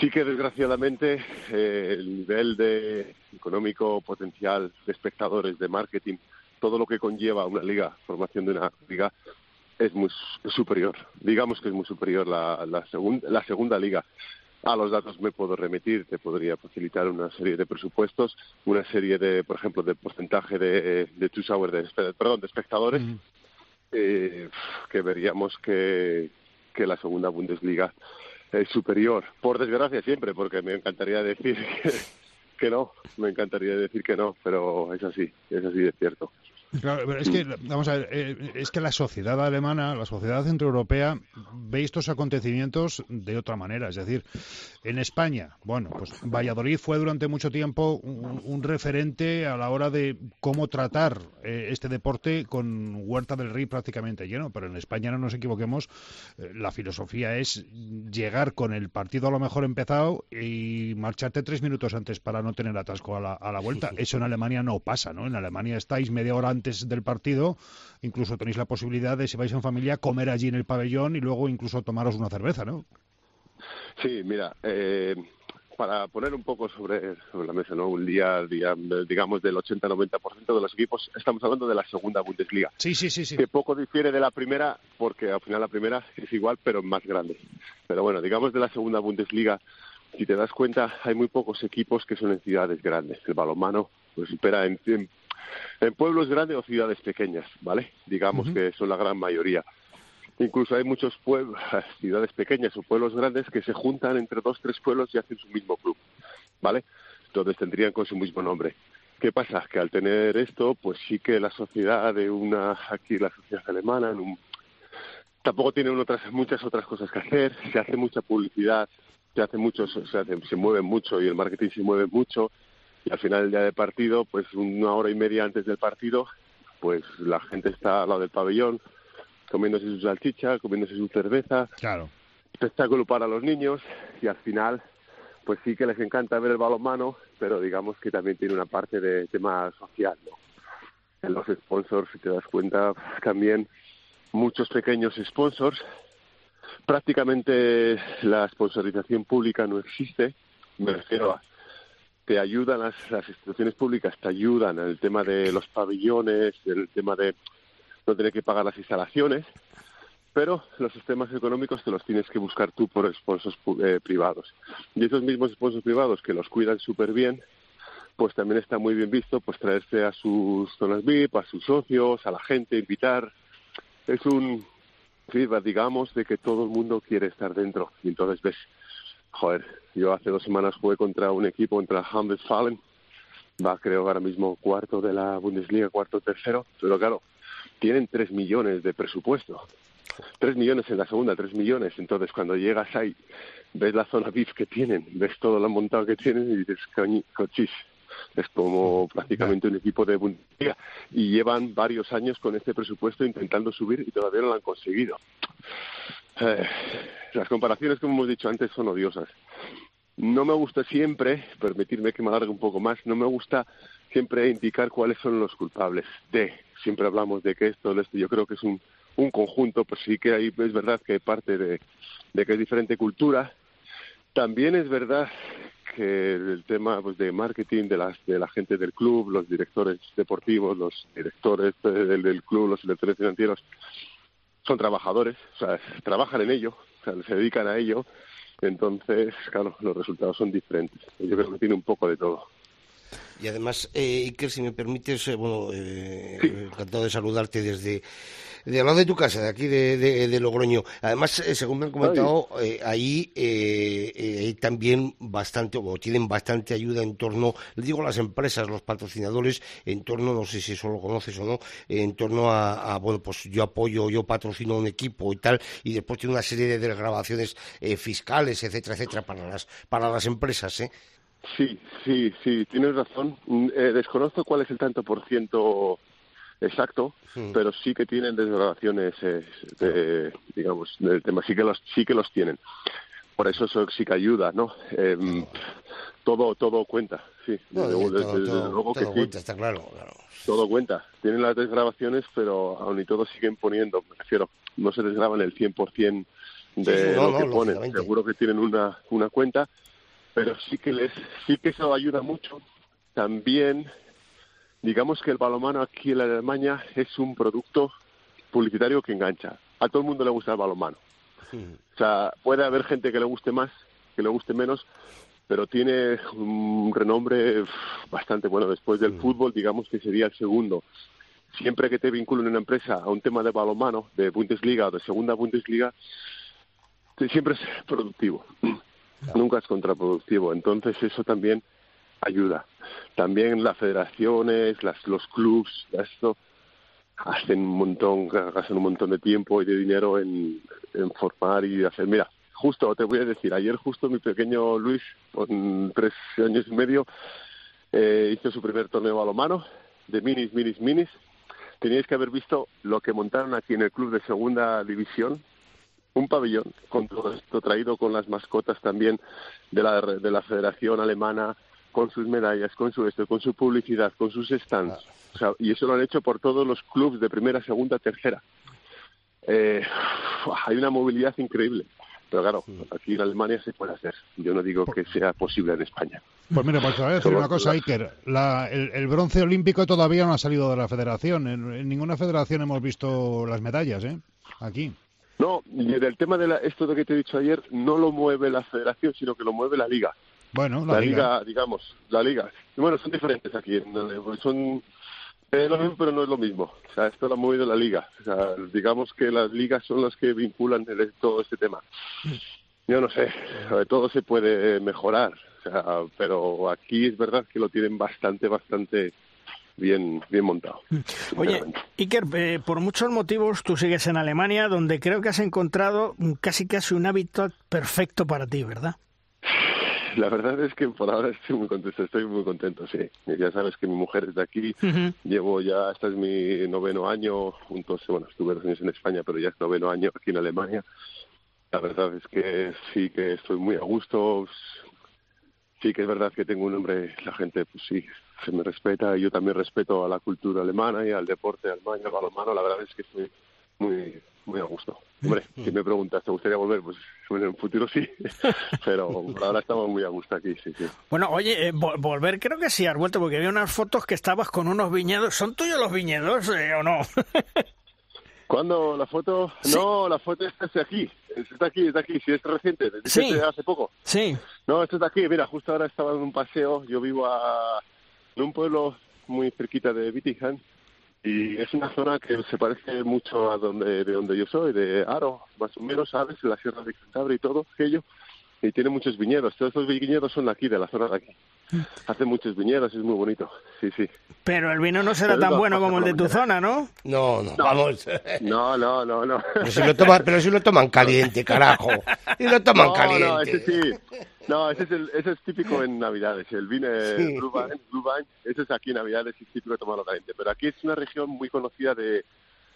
Sí que desgraciadamente eh, el nivel de económico potencial de espectadores, de marketing, todo lo que conlleva una liga, formación de una liga, es muy superior. Digamos que es muy superior la, la, la segunda liga. A los datos me puedo remitir, te podría facilitar una serie de presupuestos, una serie de, por ejemplo, de porcentaje de, de two de, perdón, de espectadores, eh, que veríamos que, que la segunda Bundesliga es superior. Por desgracia siempre, porque me encantaría decir que, que no, me encantaría decir que no, pero es así, es así de cierto. Claro, pero es que, vamos a ver, eh, es que la sociedad alemana, la sociedad centroeuropea, ve estos acontecimientos de otra manera. Es decir, en España, bueno, pues Valladolid fue durante mucho tiempo un, referente a la hora de cómo tratar eh, este deporte con Huerta del Rey prácticamente lleno, pero en España no nos equivoquemos, eh, la filosofía es llegar con el partido a lo mejor empezado y marcharte tres minutos antes para no tener atasco a la, a la vuelta. Eso en Alemania no pasa, ¿no? En Alemania estáis media hora antes del partido, incluso tenéis la posibilidad de, si vais en familia, comer allí en el pabellón y luego incluso tomaros una cerveza, ¿no? Sí, mira, eh, para poner un poco sobre, sobre la mesa, ¿no? Un día, día digamos, del 80-90% de los equipos, estamos hablando de la segunda Bundesliga. Sí, sí, sí, sí. Que poco difiere de la primera, porque al final la primera es igual, pero más grande. Pero bueno, digamos de la segunda Bundesliga, si te das cuenta, hay muy pocos equipos que son en ciudades grandes. El balonmano pues supera en, en en pueblos grandes o ciudades pequeñas, ¿vale? Digamos que son la gran mayoría. Incluso hay muchos pueblos, ciudades pequeñas o pueblos grandes que se juntan entre dos, tres pueblos y hacen su mismo club, ¿vale? Entonces tendrían con su mismo nombre. ¿Qué pasa? Que al tener esto, pues sí que la sociedad de una, aquí la sociedad alemana, en un, tampoco tiene otras, muchas otras cosas que hacer, se hace mucha publicidad, se hace mucho, se, hace, se mueve mucho y el marketing se mueve mucho, y al final del día de partido, pues una hora y media antes del partido, pues la gente está al lado del pabellón, comiéndose su salchicha, comiéndose su cerveza. Claro. Espectáculo para los niños y al final, pues sí que les encanta ver el balonmano, pero digamos que también tiene una parte de tema social, ¿no? En los sponsors, si te das cuenta, también muchos pequeños sponsors. Prácticamente la sponsorización pública no existe, me refiero a te ayudan las, instituciones públicas, te ayudan en el tema de los pabellones, el tema de no tener que pagar las instalaciones, pero los sistemas económicos te los tienes que buscar tú por sponsors eh, privados. Y esos mismos sponsors privados que los cuidan súper bien, pues también está muy bien visto pues traerse a sus zonas VIP, a sus socios, a la gente, invitar. Es un feedback, digamos, de que todo el mundo quiere estar dentro. Y entonces ves joder, yo hace dos semanas jugué contra un equipo, contra Fallen, va creo ahora mismo cuarto de la Bundesliga, cuarto tercero, pero claro, tienen tres millones de presupuesto. Tres millones en la segunda, tres millones. Entonces, cuando llegas ahí, ves la zona VIP que tienen, ves todo lo montado que tienen y dices, cochis, es como prácticamente un equipo de Bundesliga. Y llevan varios años con este presupuesto intentando subir y todavía no lo han conseguido. Eh, las comparaciones, como hemos dicho antes, son odiosas. No me gusta siempre, permitirme que me alargue un poco más, no me gusta siempre indicar cuáles son los culpables de. Siempre hablamos de que esto, de esto, yo creo que es un, un conjunto, pues sí que hay, es verdad que hay parte de, de que es diferente cultura. También es verdad que el tema pues, de marketing de, las, de la gente del club, los directores deportivos, los directores del, del club, los directores financieros, son trabajadores, o sea, trabajan en ello, o sea, se dedican a ello, entonces, claro, los resultados son diferentes. Yo creo que tiene un poco de todo. Y además, eh, Iker, si me permites, eh, bueno, eh, encantado de saludarte desde de al lado de tu casa, de aquí de, de, Logroño. Además, eh, según me han comentado, eh, ahí eh, hay también bastante, o tienen bastante ayuda en torno, le digo a las empresas, los patrocinadores, en torno, no sé si eso lo conoces o no, en torno a, bueno, pues yo apoyo, yo patrocino un equipo y tal, y después tiene una serie de desgrabaciones fiscales, etcétera, etcétera, para las, para las empresas, ¿eh? Sí, sí, sí, tienes razón. Mm, desconozco cuál es el tanto por ciento exacto, pero sí que tienen desgrabaciones, eh, digamos, del tema, sí que los, sí que los tienen. Por eso eso sí que ayuda, ¿no? Em, todo, todo cuenta, sí. todo, cuenta, está claro, Todo cuenta. Tienen las desgrabaciones, pero aún y todo siguen poniendo, me refiero, no se desgraban el 100% de lo que ponen. Seguro que tienen una, una cuenta, pero sí que les, sí que eso ayuda mucho. También, digamos que el balonmano aquí en Alemania es un producto publicitario que engancha. A todo el mundo le gusta el balonmano. O sea, puede haber gente que le guste más, que le guste menos, pero tiene un renombre bastante bueno. Después del fútbol, digamos que sería el segundo. Siempre que te vinculen en una empresa a un tema de balonmano, de Bundesliga o de segunda Bundesliga, siempre es productivo. Nunca es contraproductivo. Entonces eso también ayuda. También las federaciones, las, los clubs, esto hacen un montón, gastan un montón de tiempo y de dinero en, en formar y hacer. Mira, justo te voy a decir, ayer justo mi pequeño Luis, con tres años y medio, eh, hizo su primer torneo balomano de minis, minis, minis. Teníais que haber visto lo que montaron aquí en el club de segunda división, un pabellón con todo esto traído con las mascotas también de la, de la Federación Alemana, con sus medallas, con su esto, con su publicidad, con sus stands. O sea, y eso lo han hecho por todos los clubes de primera, segunda, tercera. Eh, hay una movilidad increíble. Pero claro, aquí en Alemania se puede hacer. Yo no digo que sea posible en España. Pues mira, pues te voy a decir una cosa, Iker. el, bronce olímpico todavía no ha salido de la federación. En, ninguna federación hemos visto las medallas, ¿eh? Aquí. No, y del tema de la, esto de que te he dicho ayer, no lo mueve la federación, sino que lo mueve la liga. Bueno, la, liga. digamos, la liga. bueno, son diferentes aquí. Son es lo mismo, pero no es lo mismo. O sea, esto lo ha movido la liga. O sea, digamos que las ligas son las que vinculan todo este tema. Yo no sé, todo se puede mejorar, o sea, pero aquí es verdad que lo tienen bastante, bastante bien, bien montado. Oye, Iker, eh, por muchos motivos tú sigues en Alemania, donde creo que has encontrado casi casi un hábitat perfecto para ti, ¿verdad? La verdad es que por ahora estoy muy contento, estoy muy contento, sí. Ya sabes que mi mujer es de aquí, llevo ya, este es mi noveno año, juntos, bueno, estuve dos años en España, pero ya es noveno año aquí en Alemania. La verdad es que sí que estoy muy a gusto, sí que es verdad que tengo un nombre, la gente pues sí, se me respeta y yo también respeto a la cultura alemana y al deporte alemán, al balonmano, la verdad es que estoy muy muy a gusto. Hombre, si me preguntas, ¿te gustaría volver? Pues en un futuro sí, pero por ahora estamos muy a gusto aquí, sí, sí. Bueno, oye, eh, volver creo que sí has vuelto, porque había unas fotos que estabas con unos viñedos. ¿Son tuyos los viñedos eh, o no? ¿Cuándo la foto? No, la foto está aquí, está aquí, está aquí, si es reciente, sí. hace poco. Sí. No, esto está aquí, mira, justo ahora estaba en un paseo, yo vivo a, en un pueblo muy cerquita de Bietigheim, y es una zona que se parece mucho a donde de donde yo soy, de Aro, más o menos, ¿sabes? La Sierra de Cantabria y todo aquello. Y tiene muchos viñedos. Todos estos viñedos son de aquí, de la zona de aquí. Mm. Hace muchos viñedos, es muy bonito. Sí, sí. Pero el vino no será tan bueno como el de tu zona, ¿no? No, no, vamos. No, no, no, no. Pero si lo toman, pero si lo toman caliente, carajo. Y lo toman caliente. No, ese sí. No, ese es, el, ese es típico en Navidades. El vino sí. Blue Vine, ese es aquí en Navidades y es típico de tomarlo caliente. Pero aquí es una región muy conocida de,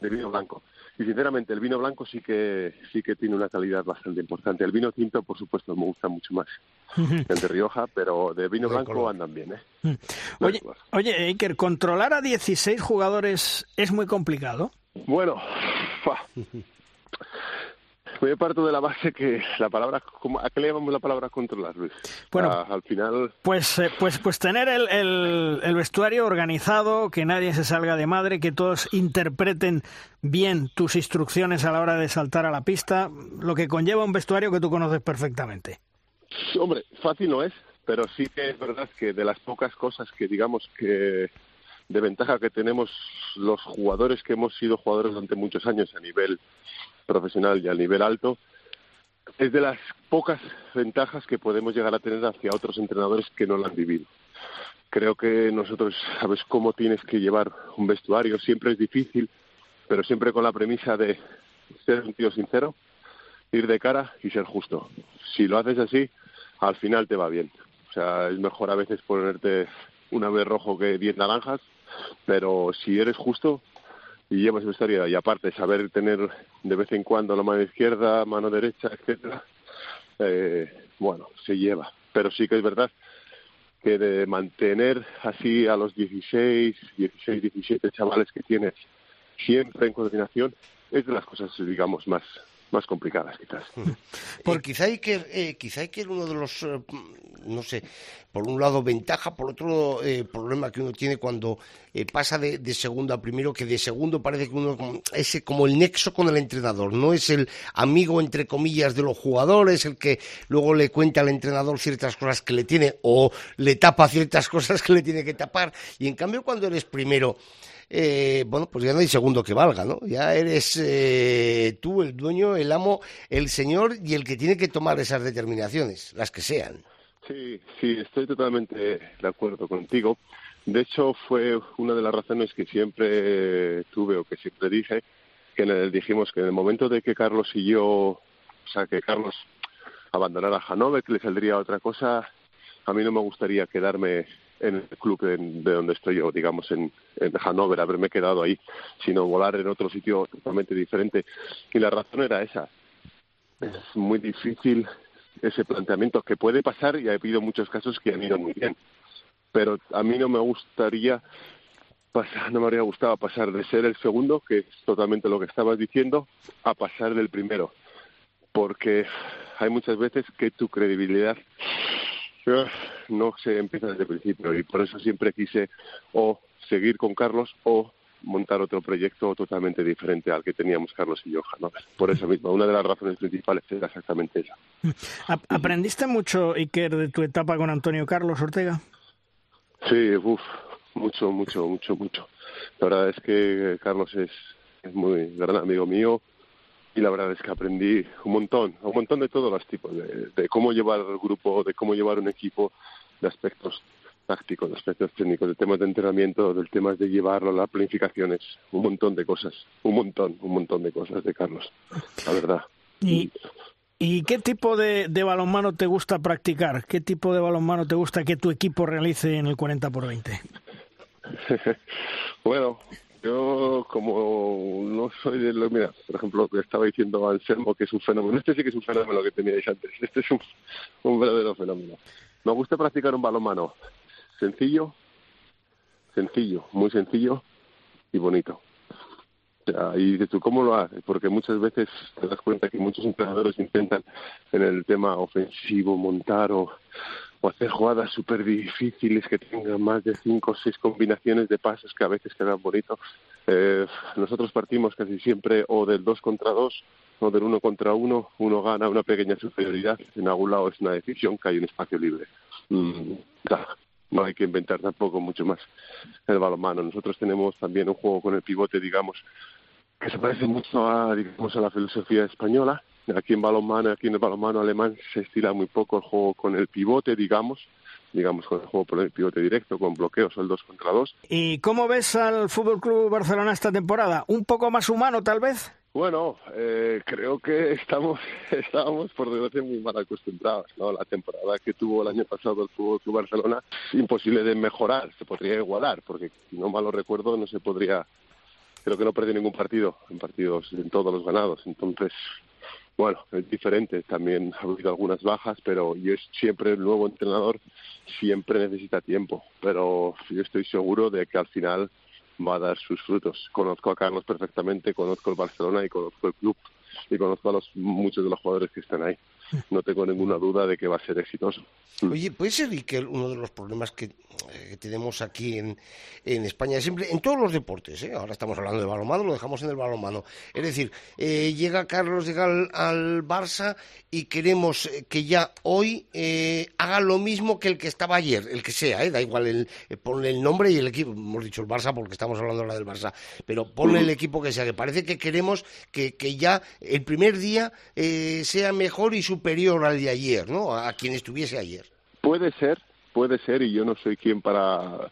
de vino blanco. Y sinceramente el vino blanco sí que sí que tiene una calidad bastante importante. El vino tinto, por supuesto, me gusta mucho más el de Rioja, pero de vino blanco andan bien, ¿eh? Oye, oye, Iker, controlar a 16 jugadores es muy complicado. Bueno, yo parto de la base que la palabra, ¿a qué le llamamos la palabra controlar, Luis? Bueno, al final... Pues, eh, pues, pues tener el, el, vestuario organizado, que nadie se salga de madre, que todos interpreten bien tus instrucciones a la hora de saltar a la pista, lo que conlleva un vestuario que tú conoces perfectamente. Hombre, fácil no es, pero sí que es verdad que de las pocas cosas que digamos que de ventaja que tenemos los jugadores que hemos sido jugadores durante muchos años a nivel profesional y a nivel alto, es de las pocas ventajas que podemos llegar a tener hacia otros entrenadores que no lo han vivido. Creo que nosotros sabes cómo tienes que llevar un vestuario, siempre es difícil, pero siempre con la premisa de ser un tío sincero, ir de cara y ser justo. Si lo haces así, al final te va bien. O sea, es mejor a veces ponerte una vez rojo que diez naranjas, pero si eres justo, y llevas vestuario y aparte saber tener de vez en cuando la mano izquierda, mano derecha, etcétera, eh, bueno, se lleva. Pero sí que es verdad que de mantener así a los 16, 16, 17 chavales que tienes siempre en coordinación es de las cosas, digamos, más más complicadas quizás. Porque quizá hay que eh, quizá hay que uno de los eh, no sé, por un lado ventaja, por otro eh, problema que uno tiene cuando pasa de, segundo a primero, que de segundo parece que uno es como el nexo con el entrenador, no es el amigo entre comillas de los jugadores, el que luego le cuenta al entrenador ciertas cosas que le tiene o le tapa ciertas cosas que le tiene que tapar, y en cambio cuando eres primero eh, bueno, pues ya no hay segundo que valga, ¿no? Ya eres eh, tú el dueño, el amo, el señor y el que tiene que tomar esas determinaciones, las que sean. Sí, sí, estoy totalmente de acuerdo contigo. De hecho, fue una de las razones que siempre tuve o que siempre dije, que dijimos que en el momento de que Carlos y yo, o sea, que Carlos abandonara Hanover, que le saldría otra cosa, a mí no me gustaría quedarme en el club de, donde estoy yo, digamos en, en Hannover, haberme quedado ahí, sino volar en otro sitio totalmente diferente. Y la razón era esa. Es muy difícil ese planteamiento que puede pasar y ha habido muchos casos que han ido muy bien. Pero a mí no me gustaría pasar, no me habría gustado pasar de ser el segundo, que es totalmente lo que estabas diciendo, a pasar del primero. Porque hay muchas veces que tu credibilidad no se empieza desde el principio y por eso siempre quise o seguir con Carlos o montar otro proyecto totalmente diferente al que teníamos Carlos y yo. Por eso mismo, una de las razones principales era exactamente esa. ¿Aprendiste mucho, Iker, de tu etapa con Antonio Carlos Ortega? Sí, uff, mucho, mucho, mucho, mucho. La verdad es que Carlos es, es muy gran amigo mío, y la verdad es que aprendí un montón, un montón de todos los tipos, de, cómo llevar el grupo, de cómo llevar un equipo, de aspectos tácticos, de aspectos técnicos, de temas de entrenamiento, del temas de llevarlo, las planificaciones, un montón de cosas, un montón, un montón de cosas de Carlos, la verdad. ¿Y, y qué tipo de, de balonmano te gusta practicar? ¿Qué tipo de balonmano te gusta que tu equipo realice en el 40 por 20? bueno, yo, como no soy de lo. Mira, por ejemplo, que estaba diciendo Anselmo, que es un fenómeno. Este sí que es un fenómeno que teníais antes. Este es un, un verdadero fenómeno. Me gusta practicar un balonmano sencillo, sencillo, muy sencillo y bonito. Y dices tú, ¿cómo lo haces? Porque muchas veces te das cuenta que muchos entrenadores intentan en el tema ofensivo montar o o hacer jugadas súper difíciles que tengan más de cinco o seis combinaciones de pasos que a veces quedan bonitos. Eh, nosotros partimos casi siempre o del dos contra dos o del uno contra uno. Uno gana una pequeña superioridad. En algún lado es una decisión que hay un espacio libre. Mm, no hay que inventar tampoco mucho más el balonmano. Nosotros tenemos también un juego con el pivote, digamos, que se parece mucho a, digamos, a la filosofía española, Aquí en balonmano, aquí en el balonmano alemán se estira muy poco el juego con el pivote, digamos, digamos con el juego por el pivote directo, con bloqueos el 2 contra 2. ¿Y cómo ves al Fútbol Club Barcelona esta temporada? ¿Un poco más humano, tal vez? Bueno, eh, creo que estamos, estábamos por desgracia muy mal acostumbrados. ¿no? La temporada que tuvo el año pasado el Fútbol Club Barcelona imposible de mejorar, se podría igualar, porque si no mal lo recuerdo no se podría. Creo que no perdió ningún partido, en partidos en todos los ganados. Entonces bueno, es diferente, también ha habido algunas bajas, pero yo siempre el nuevo entrenador siempre necesita tiempo, pero yo estoy seguro de que al final va a dar sus frutos. Conozco a Carlos perfectamente, conozco el Barcelona y conozco el club y conozco a los, muchos de los jugadores que están ahí no tengo ninguna duda de que va a ser exitoso. Oye, puede ser que uno de los problemas que, eh, tenemos aquí en, en, España, siempre, en todos los deportes, ¿eh? ahora estamos hablando de balonmano, lo dejamos en el balonmano. Es decir, eh, llega Carlos, llega al, Barça y queremos que ya hoy haga lo mismo que el que estaba ayer, el que sea, da igual, el, ponle el nombre y el equipo, hemos dicho el Barça porque estamos hablando ahora del Barça, pero ponle el equipo que sea, que parece que queremos que, que ya el primer día sea mejor y su superior al de ayer, ¿no? A quien estuviese ayer. Puede ser, puede ser, y yo no soy quien para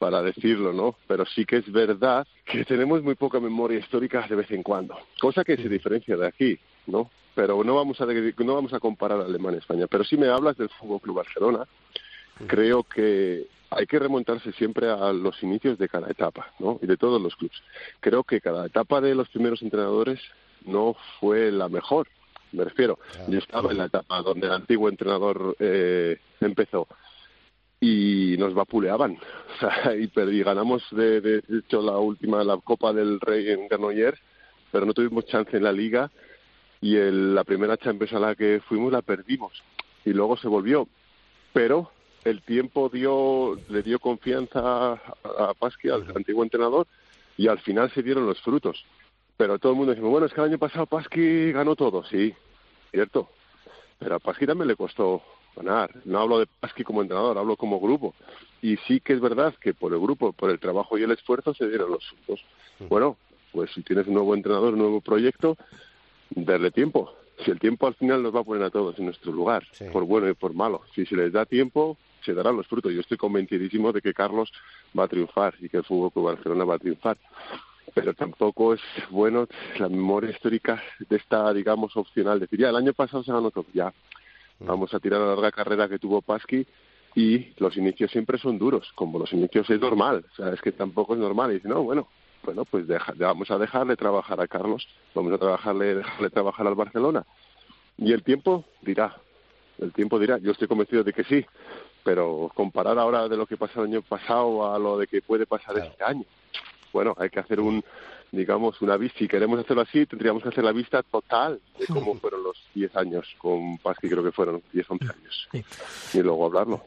para decirlo, ¿no? Pero sí que es verdad que tenemos muy poca memoria histórica de vez en cuando, cosa que se diferencia de aquí, ¿no? Pero no vamos a no vamos a comparar Alemania y España. Pero si me hablas del Fútbol Club Barcelona, creo que hay que remontarse siempre a los inicios de cada etapa, ¿no? Y de todos los clubes. Creo que cada etapa de los primeros entrenadores no fue la mejor, me refiero. Yo estaba en la etapa donde el antiguo entrenador eh, empezó y nos vapuleaban. O sea, y, perdí, ganamos de, de, hecho la última, la Copa del Rey en Granollers, pero no tuvimos chance en la Liga y el, la primera Champions a la que fuimos la perdimos y luego se volvió. Pero el tiempo dio, le dio confianza a, a Pasqui, al antiguo entrenador, y al final se dieron los frutos. Pero todo el mundo dice, bueno, es que el año pasado Pasqui ganó todo. Sí, cierto. Pero a Pasqui también le costó ganar. No hablo de Pasqui como entrenador, hablo como grupo. Y sí que es verdad que por el grupo, por el trabajo y el esfuerzo se dieron los frutos. Bueno, pues si tienes un nuevo entrenador, un nuevo proyecto, darle tiempo. Si el tiempo al final nos va a poner a todos en nuestro lugar, por bueno y por malo. Si se les da tiempo, se darán los frutos. Yo estoy convencidísimo de que Carlos va a triunfar y que el Fútbol Club Barcelona va a triunfar. Pero tampoco es bueno la memoria histórica de esta, digamos, opcional. Decir, ya, el año pasado se ganó todo, ya. Vamos a tirar la larga carrera que tuvo Pasqui y los inicios siempre son duros, como los inicios es normal. O sea, es que tampoco es normal. Y dice, no, bueno, bueno, pues deja, vamos a dejarle trabajar a Carlos, vamos a trabajarle, dejarle trabajar al Barcelona. Y el tiempo dirá, el tiempo dirá, yo estoy convencido de que sí, pero comparar ahora de lo que pasó el año pasado a lo de que puede pasar este año, bueno, hay que hacer un, digamos, una vista. Si queremos hacerlo así, tendríamos que hacer la vista total de cómo fueron los 10 años con Pasqui, creo que fueron 10, 11 años. Y luego hablarlo.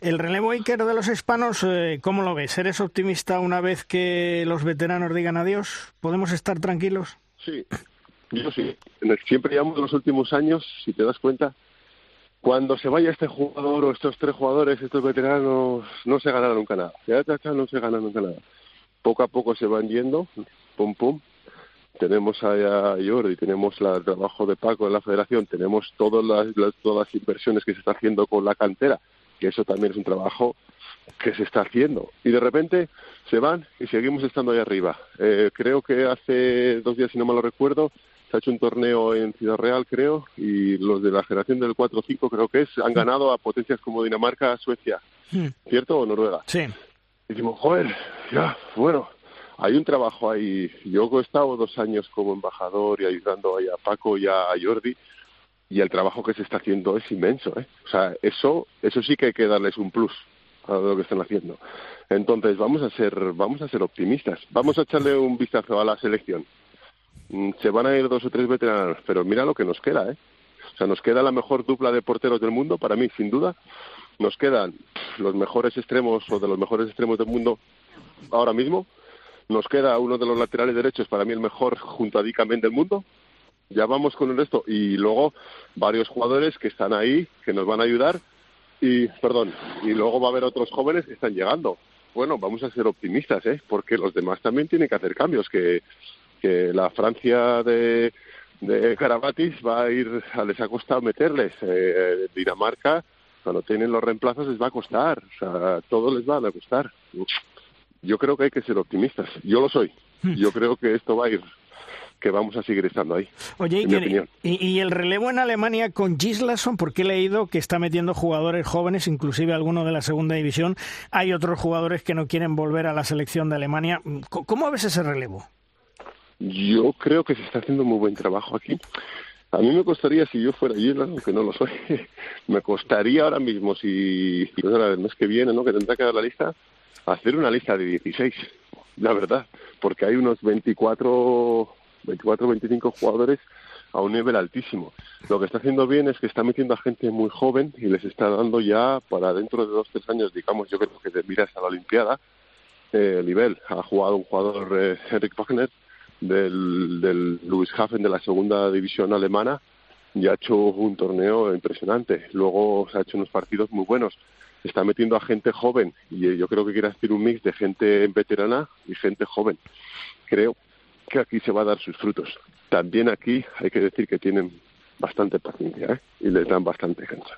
El relevo Iker de los hispanos, eh, ¿cómo lo ves? ¿Eres optimista una vez que los veteranos digan adiós? ¿Podemos estar tranquilos? Sí, yo sí. Siempre llevamos los últimos años, si te das cuenta, cuando se vaya este jugador o estos tres jugadores, estos veteranos, no se ganará nunca nada. No se gana nunca nada. Poco a poco se van yendo, pum pum. Tenemos a Jordi, tenemos el trabajo de Paco en la federación, tenemos todas las, todas las inversiones que se está haciendo con la cantera que eso también es un trabajo que se está haciendo. Y de repente se van y seguimos estando ahí arriba. Eh, creo que hace dos días, si no me lo recuerdo, se ha hecho un torneo en Ciudad Real, creo, y los de la generación del 4-5, creo que es, han ganado a potencias como Dinamarca, Suecia. ¿cierto? O Noruega. Sí. Y decimos, joder, ya, bueno, hay un trabajo ahí. Yo he estado dos años como embajador y ayudando ahí a Paco y a Jordi, y el trabajo que se está haciendo es inmenso. ¿eh? O sea, eso, eso sí que hay que darles un plus a lo que están haciendo. Entonces, vamos a ser, vamos a ser optimistas. Vamos a echarle un vistazo a la selección. Mm, se van a ir dos o tres veteranos, pero mira lo que nos queda, ¿eh? O sea, nos queda la mejor dupla de porteros del mundo, para mí, sin duda. Nos quedan los mejores extremos o de los mejores extremos del mundo ahora mismo. Nos queda uno de los laterales derechos, para mí el mejor junto a Dicamen del mundo, ya vamos con el resto. Y luego varios jugadores que están ahí, que nos van a ayudar. Y, perdón, y luego va a haber otros jóvenes que están llegando. Bueno, vamos a ser optimistas, ¿eh? Porque los demás también tienen que hacer cambios. Que, que la Francia de, de Carabatis va a ir, les ha costado meterles. Eh, Dinamarca, cuando tienen los reemplazos, les va a costar. O sea, todo les va a costar. Yo creo que hay que ser optimistas. Yo lo soy. Hmm. Yo creo que esto va a ir que vamos a seguir estando ahí. Oye, y, el relevo en Alemania con Gislason, porque he leído que está metiendo jugadores jóvenes, inclusive algunos de la segunda división. Hay otros jugadores que no quieren volver a la selección de Alemania. ¿Cómo ves ese relevo? Yo creo que se está haciendo muy buen trabajo aquí. A mí me costaría, si yo fuera Gislas, aunque no lo soy, me costaría ahora mismo, si, el mes que viene, ¿no? que tendrá que dar la lista, hacer una lista de 16, la verdad, porque hay unos 24 24 25 jugadores a un nivel altísimo. Lo que está haciendo bien es que está metiendo a gente muy joven y les está dando ya para dentro de dos tres años, digamos, yo creo que de miras a la Olimpiada, eh, nivel. Ha jugado un jugador, eh, Eric Wagner, del, del Hafen de la segunda división alemana y ha hecho un torneo impresionante. Luego se ha hecho unos partidos muy buenos. Está metiendo a gente joven y yo creo que quiere hacer un mix de gente veterana y gente joven. Creo que aquí se va a dar sus frutos. También aquí hay que decir que tienen bastante paciencia ¿eh? y les dan bastante cancha.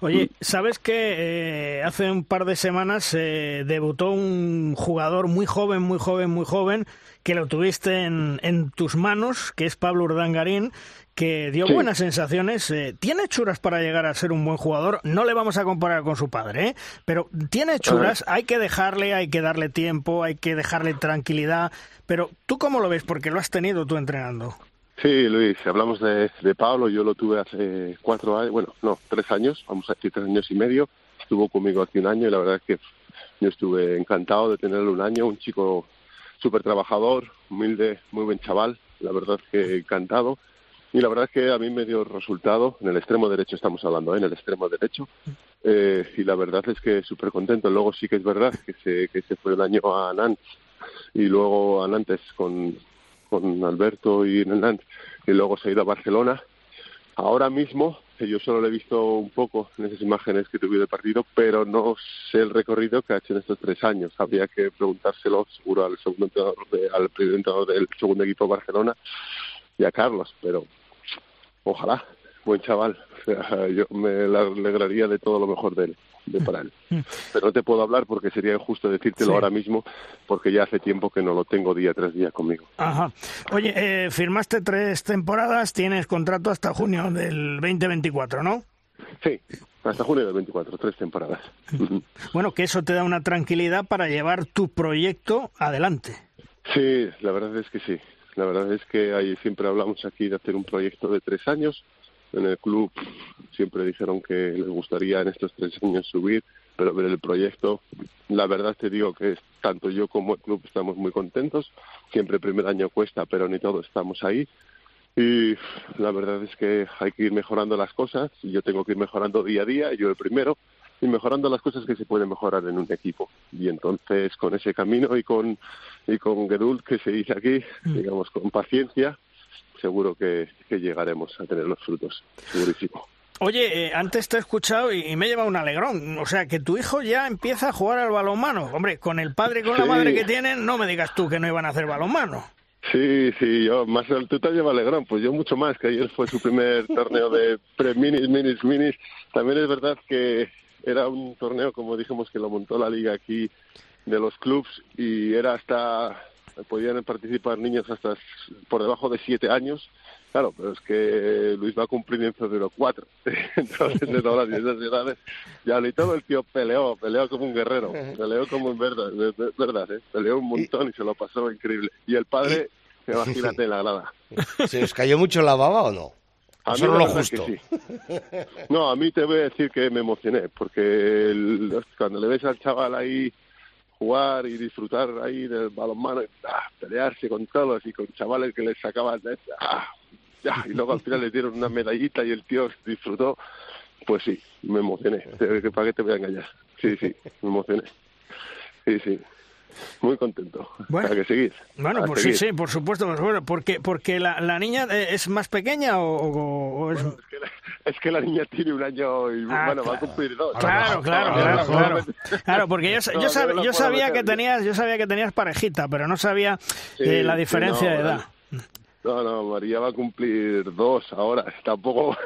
Oye, ¿sabes que eh, hace un par de semanas eh, debutó un jugador muy joven, muy joven, muy joven, que lo tuviste en, en tus manos, que es Pablo Urdangarín, que dio buenas sensaciones. Eh, tiene churas para llegar a ser un buen jugador. No le vamos a comparar con su padre, ¿eh? pero tiene churas. Hay que dejarle, hay que darle tiempo, hay que dejarle tranquilidad. Pero tú cómo lo ves, porque lo has tenido tú entrenando. Sí, Luis, hablamos de, de Pablo, yo lo tuve hace cuatro años, bueno, no, tres años, vamos a decir tres años y medio. Estuvo conmigo hace un año y la verdad es que yo estuve encantado de tenerlo un año, un chico súper trabajador, humilde, muy buen chaval, la verdad es que encantado y la verdad es que a mí me dio resultado, en el extremo derecho estamos hablando, ¿eh? en el extremo derecho, eh, y la verdad es que súper contento. Luego sí que es verdad que se, que se fue el año a Nantes y luego a Nantes con, con Alberto y en y luego se ha ido a Barcelona. Ahora mismo, yo solo lo he visto un poco en esas imágenes que tuve de partido, pero no sé el recorrido que ha hecho en estos tres años. Habría que preguntárselo seguro al segundo entrenador al presidente del segundo equipo de Barcelona y a Carlos, pero ojalá, buen chaval. yo me alegraría de todo lo mejor de él, de para él. Pero no te puedo hablar porque sería injusto decírtelo ahora mismo, porque ya hace tiempo que no lo tengo día tras día conmigo. Ajá. Oye, eh, firmaste tres temporadas, tienes contrato hasta junio del 2024, ¿no? Sí, hasta junio del 24, tres temporadas. bueno, que eso te da una tranquilidad para llevar tu proyecto adelante. Sí, la verdad es que sí. La verdad es que ahí siempre hablamos aquí de hacer un proyecto de tres años. En el club siempre dijeron que les gustaría en estos tres años subir, pero ver el proyecto, la verdad te digo que tanto yo como el club estamos muy contentos. Siempre el primer año cuesta, pero ni todos estamos ahí. Y la verdad es que hay que ir mejorando las cosas. Yo tengo que ir mejorando día a día, yo el primero, y mejorando las cosas que se pueden mejorar en un equipo. Y entonces con ese camino y con y con Gedul, que se dice aquí, mm. digamos con paciencia, seguro que, llegaremos a tener los frutos, segurísimo. Oye, eh, antes te he escuchado y, me lleva un alegrón. O sea, que tu hijo ya empieza a jugar al balonmano. Hombre, con el padre y con la madre que tienen, no me digas tú que no iban a hacer balonmano. Sí, sí, yo más tú te lleva alegrón, pues yo mucho más, que ayer fue su primer torneo de pre-minis, minis, minis. También es verdad que era un torneo, como dijimos, que lo montó la liga aquí de los clubs y era hasta podían participar niños hasta por debajo de siete años. Claro pero es que Luis va a cumplir en febrero cuatro. Entonces de todas las edades ya ni todo el tío peleó peleó como un guerrero peleó como un verdad verdad ¿eh? peleó un montón y se lo pasó increíble. Y el padre imagínate en la grada. Se os cayó mucho la baba o no a mí lo justo. No, a mí te voy a decir que me emocioné, porque cuando le ves al chaval ahí jugar y disfrutar ahí del balonmano, ah, pelearse con todos y con chavales que les sacaban ah, ya, y luego al final le dieron una medallita y el tío disfrutó, pues sí, me emocioné. ¿Para qué te voy a engañar? Sí, sí, me emocioné. Sí, sí. Muy contento. Bueno, que seguís. Bueno, pues sí, sí, por supuesto. Bueno, porque, porque la, la niña eh, es más pequeña o, es... es... que la, niña tiene un año y ah, bueno, va a cumplir dos. Claro, claro, claro, claro. Claro, porque yo, yo, yo sabía que tenías, yo sabía que tenías parejita, pero no sabía eh, la diferencia de edad. No, no, María va a cumplir dos ahora. Tampoco.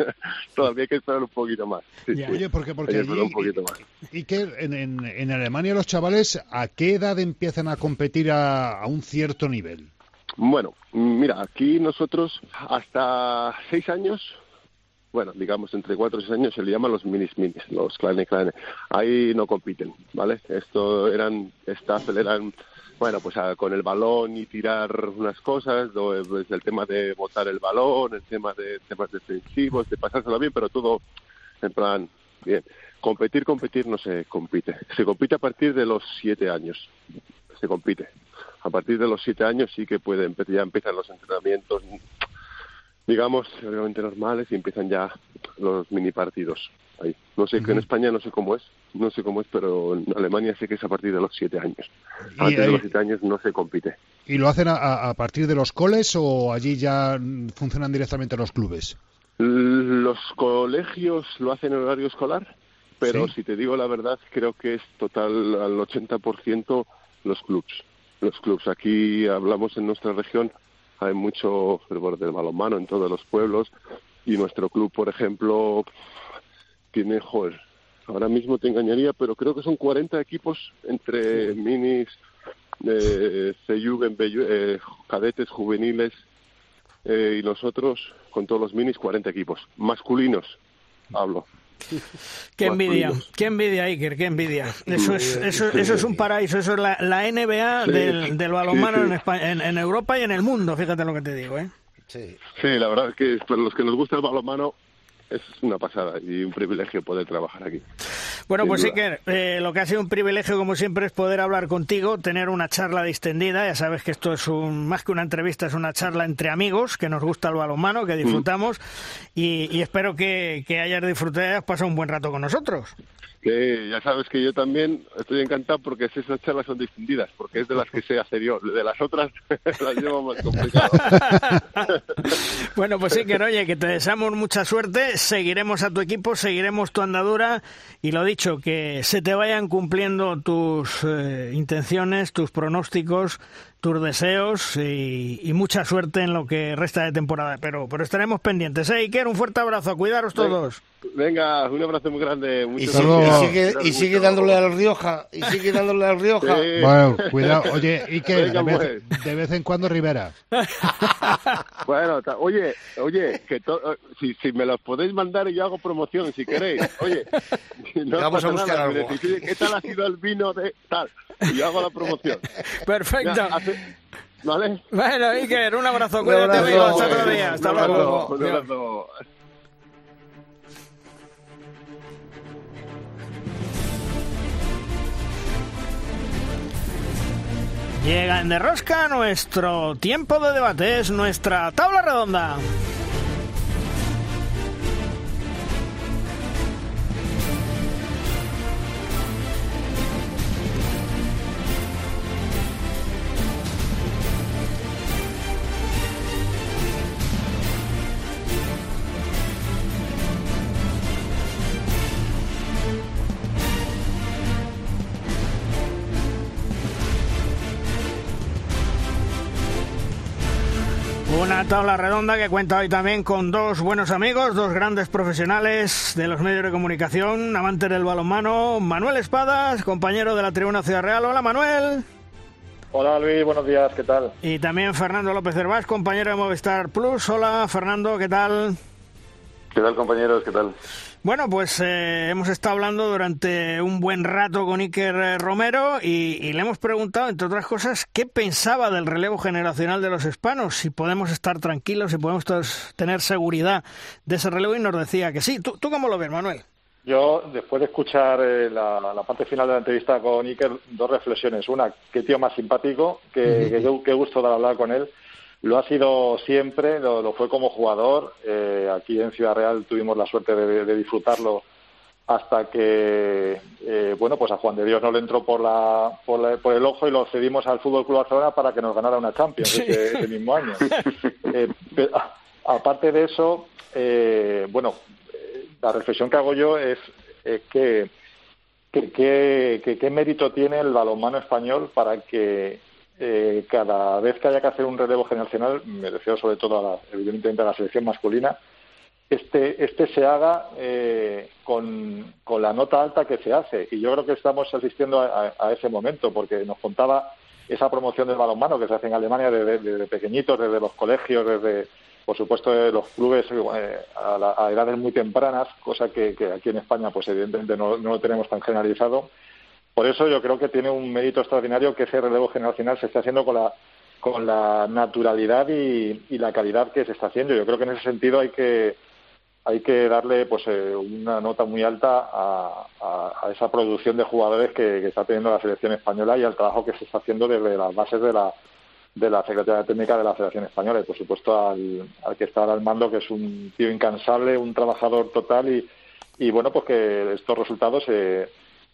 Todavía hay que esperar un poquito más. Oye, porque, porque un poquito más. ¿Y que en, en, Alemania los chavales a qué edad empiezan a competir a, un cierto nivel? Bueno, mira, aquí nosotros hasta seis años bueno, digamos entre cuatro y seis años se le llaman los minis minis, los kleine kleine. Ahí no compiten, ¿vale? Esto eran, Staffel eran bueno, pues con el balón y tirar unas cosas, pues, el tema de botar el balón, el tema de temas defensivos, de pasárselo bien, pero todo en plan, bien. Competir, competir no se compite. Se compite a partir de los siete años. Se compite. A partir de los siete años sí que puede, ya empiezan los entrenamientos, digamos, realmente normales y empiezan ya los mini partidos. Ahí. No sé, que en España no sé cómo es, no sé cómo es, pero en Alemania sé que es a partir de los siete años. A partir de los siete años no se compite. ¿Y lo hacen a, partir de los coles o allí ya funcionan directamente los clubes? Los colegios lo hacen en horario escolar, pero si te digo la verdad, creo que es total al 80% los clubs. Los clubs. Aquí hablamos en nuestra región, hay mucho fervor del balonmano en todos los pueblos y nuestro club, por ejemplo, tiene, joder, ahora mismo te engañaría, pero creo que son 40 equipos entre minis, eh, eh, cadetes juveniles eh, y nosotros con todos los minis 40 equipos. Masculinos hablo. Qué envidia, qué envidia, Iker, qué envidia. Eso es, eso, eso es un paraíso, eso es la, la NBA del, del, balonmano en, en, Europa y en el mundo, fíjate lo que te digo, ¿eh? Sí. sí, la verdad es que para los que nos gusta el balonmano es una pasada y un privilegio poder trabajar aquí. Bueno, pues sí que eh, lo que ha sido un privilegio, como siempre, es poder hablar contigo, tener una charla distendida. Ya sabes que esto es un, más que una entrevista, es una charla entre amigos, que nos gusta el balonmano, que disfrutamos, y, espero que, que hayas disfrutado y hayas pasado un buen rato con nosotros que ya sabes que yo también estoy encantado porque esas charlas son distinguidas, porque es de las que sé hacer yo. De las otras las llevo más complicado. bueno, pues sí, que oye, que te deseamos mucha suerte, seguiremos a tu equipo, seguiremos tu andadura y lo dicho, que se te vayan cumpliendo tus eh, intenciones, tus pronósticos, tus deseos y, mucha suerte en lo que resta de temporada. Pero, pero estaremos pendientes. ¿eh, Iker? Un fuerte abrazo. A cuidaros todos. Venga, un abrazo muy grande. Y sigue, y, sigue, dándole al Rioja. Y sigue dándole al Rioja. Bueno, cuidado. Oye, Iker, de, vez, pues. de vez en cuando Rivera. bueno, oye, oye, que si, si me los podéis mandar y yo hago promoción, si queréis. Oye, no vamos a buscar algo. ¿Qué tal ha sido el vino de tal? Y yo hago la promoción. Perfecto. ¿Vale? Bueno, Iker, un abrazo. Cuídate, amigo. Hasta otro día. Hasta luego. Un abrazo. Llega en Derrosca nuestro tiempo de debate, es nuestra tabla redonda. Tabla redonda que cuenta hoy también con dos buenos amigos, dos grandes profesionales de los medios de comunicación, amantes del balonmano. Manuel Espadas, compañero de la Tribuna Ciudad Real. Hola Manuel. Hola Luis, buenos días, ¿qué tal? Y también Fernando López Hervás, compañero de Movistar Plus. Hola Fernando, ¿qué tal? ¿Qué tal compañeros? ¿Qué tal? Bueno, pues eh, hemos estado hablando durante un buen rato con Iker eh, Romero y, le hemos preguntado, entre otras cosas, qué pensaba del relevo generacional de los hispanos, si podemos estar tranquilos, si podemos tener seguridad de ese relevo y nos decía que sí. ¿Tú, cómo lo ves, Manuel? Yo, después de escuchar eh, la, parte final de la entrevista con Iker, dos reflexiones. Una, qué tío más simpático, qué, qué gusto dar hablar con él. Lo ha sido siempre, lo, fue como jugador. Eh, aquí en Ciudad Real tuvimos la suerte de, disfrutarlo hasta que, eh, bueno, pues a Juan de Dios no le entró por, la, por, el ojo y lo cedimos al Fútbol Club Barcelona para que nos ganara una Champions ese, mismo año. Eh, aparte de eso, bueno, la reflexión que hago yo es que qué mérito tiene el balonmano español para que eh, cada vez que haya que hacer un relevo generacional, me refiero sobre todo, a la, evidentemente, a la selección masculina, este, este se haga eh, con, la nota alta que se hace. Y yo creo que estamos asistiendo a, ese momento, porque nos contaba esa promoción del balonmano que se hace en Alemania desde, pequeñitos, desde los colegios, desde, por supuesto, de los clubes eh, a, edades muy tempranas, cosa que, aquí en España, pues evidentemente no, no lo tenemos tan generalizado por eso yo creo que tiene un mérito extraordinario que ese relevo generacional se esté haciendo con la, con la naturalidad y, la calidad que se está haciendo. Yo creo que en ese sentido hay que hay que darle pues eh, una nota muy alta a, esa producción de jugadores que, está teniendo la selección española y al trabajo que se está haciendo desde las bases de la de la Secretaría Técnica de la Federación Española y por supuesto al, al que está al mando que es un tío incansable, un trabajador total y, y bueno pues que estos resultados se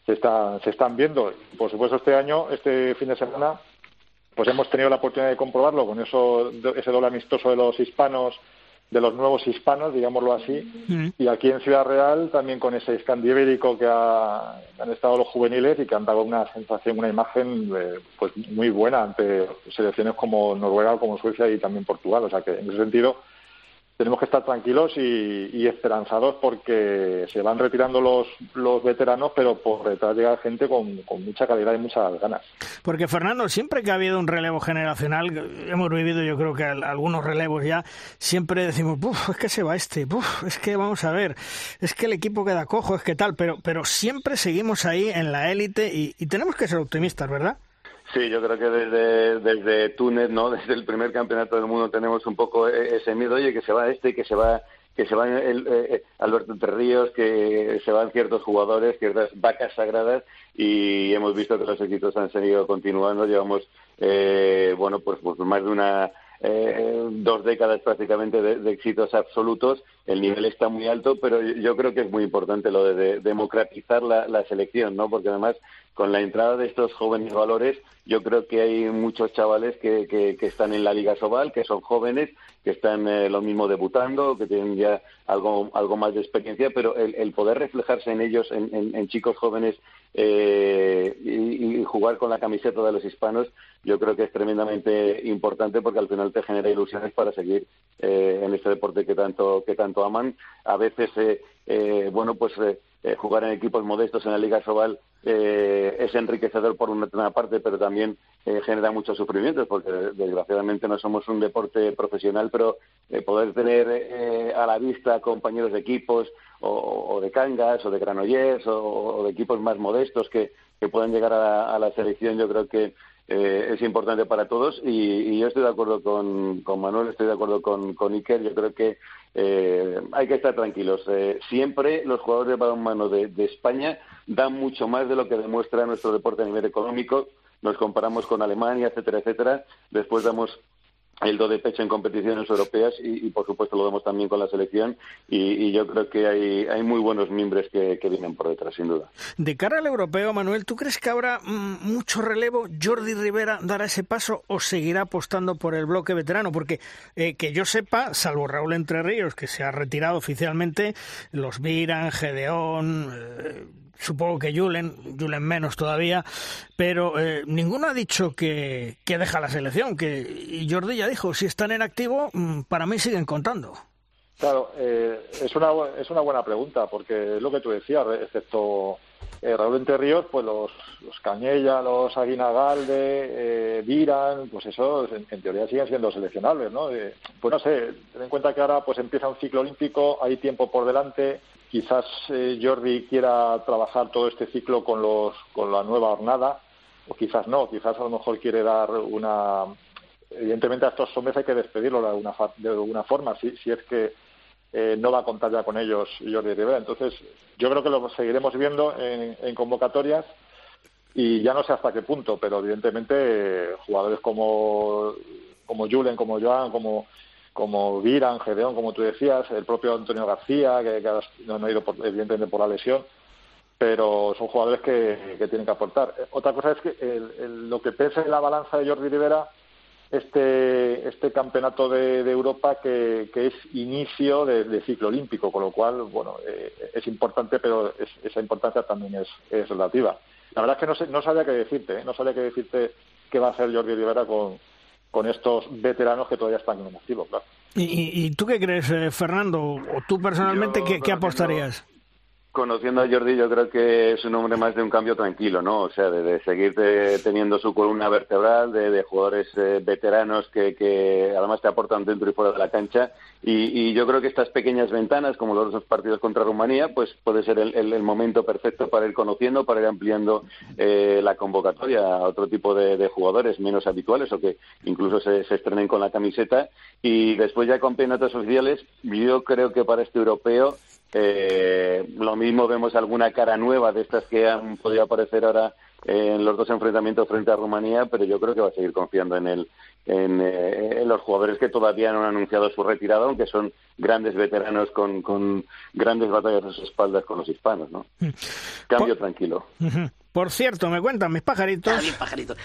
se, se están viendo. Por supuesto, este año, este fin de semana, pues hemos tenido la oportunidad de comprobarlo con eso, ese doble amistoso de los hispanos, de los nuevos hispanos, digámoslo así, mm. y aquí en Ciudad Real también con ese escandibérico que han estado los juveniles y que han dado una sensación, una imagen eh, pues muy buena ante selecciones como Noruega, como Suecia y también Portugal. O sea que en ese sentido tenemos que estar tranquilos y, esperanzados porque se van retirando los, los veteranos, pero por detrás llega gente con, mucha calidad y muchas ganas. Porque, Fernando, siempre que ha habido un relevo generacional, hemos vivido yo creo que algunos relevos ya, siempre decimos, es que se va este, es que vamos a ver, es que el equipo queda cojo, es que tal, pero, pero siempre seguimos ahí en la élite y tenemos que ser optimistas, ¿verdad? Sí, yo creo que desde, desde Túnez, ¿no? Desde el primer campeonato del mundo tenemos un poco e-, ese miedo, oye, que se va este, que se va, que se van el, eh, Alberto Entre Ríos, que se van ciertos jugadores, ciertas vacas sagradas y hemos visto que los éxitos han seguido continuando. Llevamos, eh, bueno, pues, pues más de una eh, dos décadas prácticamente de, éxitos absolutos. El nivel está muy alto, pero yo creo que es muy importante lo de, democratizar la, selección, ¿no? Porque además, con la entrada de estos jóvenes valores, yo creo que hay muchos chavales que, que, están en la Liga Sobal, que son jóvenes, que están eh, lo mismo debutando, que tienen ya algo, algo más de experiencia, pero el, poder reflejarse en ellos, en, chicos jóvenes eh, y, jugar con la camiseta de los hispanos, yo creo que es tremendamente importante porque al final te genera ilusiones para seguir eh, en este deporte que tanto que tanto aman. A veces, eh, eh, bueno, pues jugar en equipos modestos en la Liga Sobal es enriquecedor por una, parte, pero también genera muchos sufrimientos porque desgraciadamente no somos un deporte profesional, pero poder tener a la vista compañeros de equipos o, de Cangas o de Granollers o, de equipos más modestos que, que puedan llegar a la selección, yo creo que eh, es importante para todos y, yo estoy de acuerdo con, Manuel, estoy de acuerdo con, con Iker. Yo creo que eh, hay que estar tranquilos. Eh, siempre los jugadores de balonmano de, de España dan mucho más de lo que demuestra nuestro deporte a nivel económico. Nos comparamos con Alemania, etcétera, etcétera. Después damos el do de pecho en competiciones europeas y, por supuesto lo vemos también con la selección y, yo creo que hay, hay muy buenos miembros que, vienen por detrás sin duda. De cara al europeo, Manuel, ¿tú crees que habrá mm, mucho relevo? ¿Jordi Rivera dará ese paso o seguirá apostando por el bloque veterano? Porque eh, que yo sepa, salvo Raúl Entre Ríos, que se ha retirado oficialmente, los Viran, Gedeón... Eh, supongo que Julen, Julen menos todavía, pero eh, ninguno ha dicho que, que, deja la selección, que y Jordi ya dijo, si están en activo, mm, para mí siguen contando. Claro, eh, es, una, es una buena pregunta, porque es lo que tú decías, excepto eh, Raúl Entre Ríos, pues los, los Cañella, los Aguinagalde, eh, Viran, pues eso en, teoría siguen siendo seleccionables, ¿no? pues no sé, ten en cuenta que ahora pues empieza un ciclo olímpico, hay tiempo por delante, Quizás eh, Jordi quiera trabajar todo este ciclo con, los, con la nueva jornada, o quizás no, quizás a lo mejor quiere dar una. Evidentemente, a estos hombres hay que despedirlo de alguna, de alguna forma, si, si es que eh, no va a contar ya con ellos Jordi Rivera. Entonces, yo creo que lo seguiremos viendo en, en convocatorias y ya no sé hasta qué punto, pero evidentemente jugadores como, como Julen, como Joan, como como Viran, Gedeón, como tú decías, el propio Antonio García, que, no, ha ido evidentemente por la lesión, pero son jugadores que, tienen que aportar. Otra cosa es que lo que pesa en la balanza de Jordi Rivera este, este campeonato de, Europa que, es inicio de, ciclo olímpico, con lo cual, bueno, eh, es importante, pero esa importancia también es, es, relativa. La verdad es que no, sé, no sabía qué decirte, ¿eh? no sabía qué decirte qué va a hacer Jordi Rivera con, con estos veteranos que todavía están en activo, claro. ¿Y, tú qué crees, eh, Fernando? ¿O tú personalmente qué, apostarías? Conociendo a Jordi, yo creo que es un hombre más de un cambio tranquilo, ¿no? O sea, de, seguir teniendo su columna vertebral, de, jugadores eh, veteranos que, además te aportan dentro y fuera de la cancha. Y, yo creo que estas pequeñas ventanas, como los dos partidos contra Rumanía, pues puede ser el, momento perfecto para ir conociendo, para ir ampliando eh, la convocatoria a otro tipo de, jugadores menos habituales o que incluso se, se estrenen con la camiseta. Y después ya con campeonatos oficiales, yo creo que para este europeo eh, lo mismo vemos alguna cara nueva de estas que han podido aparecer ahora en los dos enfrentamientos frente a Rumanía, pero yo creo que va a seguir confiando en, el, en, eh, los jugadores que todavía no han anunciado su retirada, aunque son grandes veteranos con, con grandes batallas a sus espaldas con los hispanos. ¿no? Mm. Cambio tranquilo. Por cierto, me cuentan mis pajaritos. pajaritos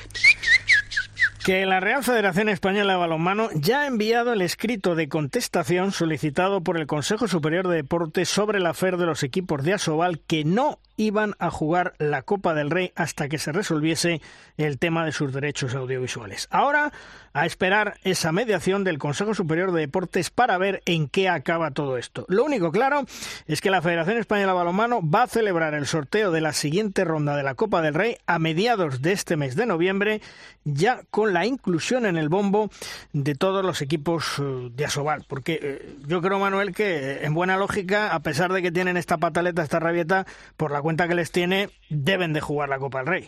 que la Real Federación Española de Balonmano ya ha enviado el escrito de contestación solicitado por el Consejo Superior de Deportes sobre el afer de los equipos de Asobal que no iban a jugar la Copa del Rey hasta que se resolviese el tema de sus derechos audiovisuales. Ahora, a esperar esa mediación del Consejo Superior de Deportes para ver en qué acaba todo esto. Lo único claro es que la Federación Española de Balonmano va a celebrar el sorteo de la siguiente ronda de la Copa del Rey a mediados de este mes de noviembre, ya con la inclusión en el bombo de todos los equipos eh, de Asobal. Porque eh, yo creo, Manuel, que eh, en buena lógica, a pesar de que tienen esta pataleta, esta rabieta, por la cuenta que les tiene, deben de jugar la Copa del Rey.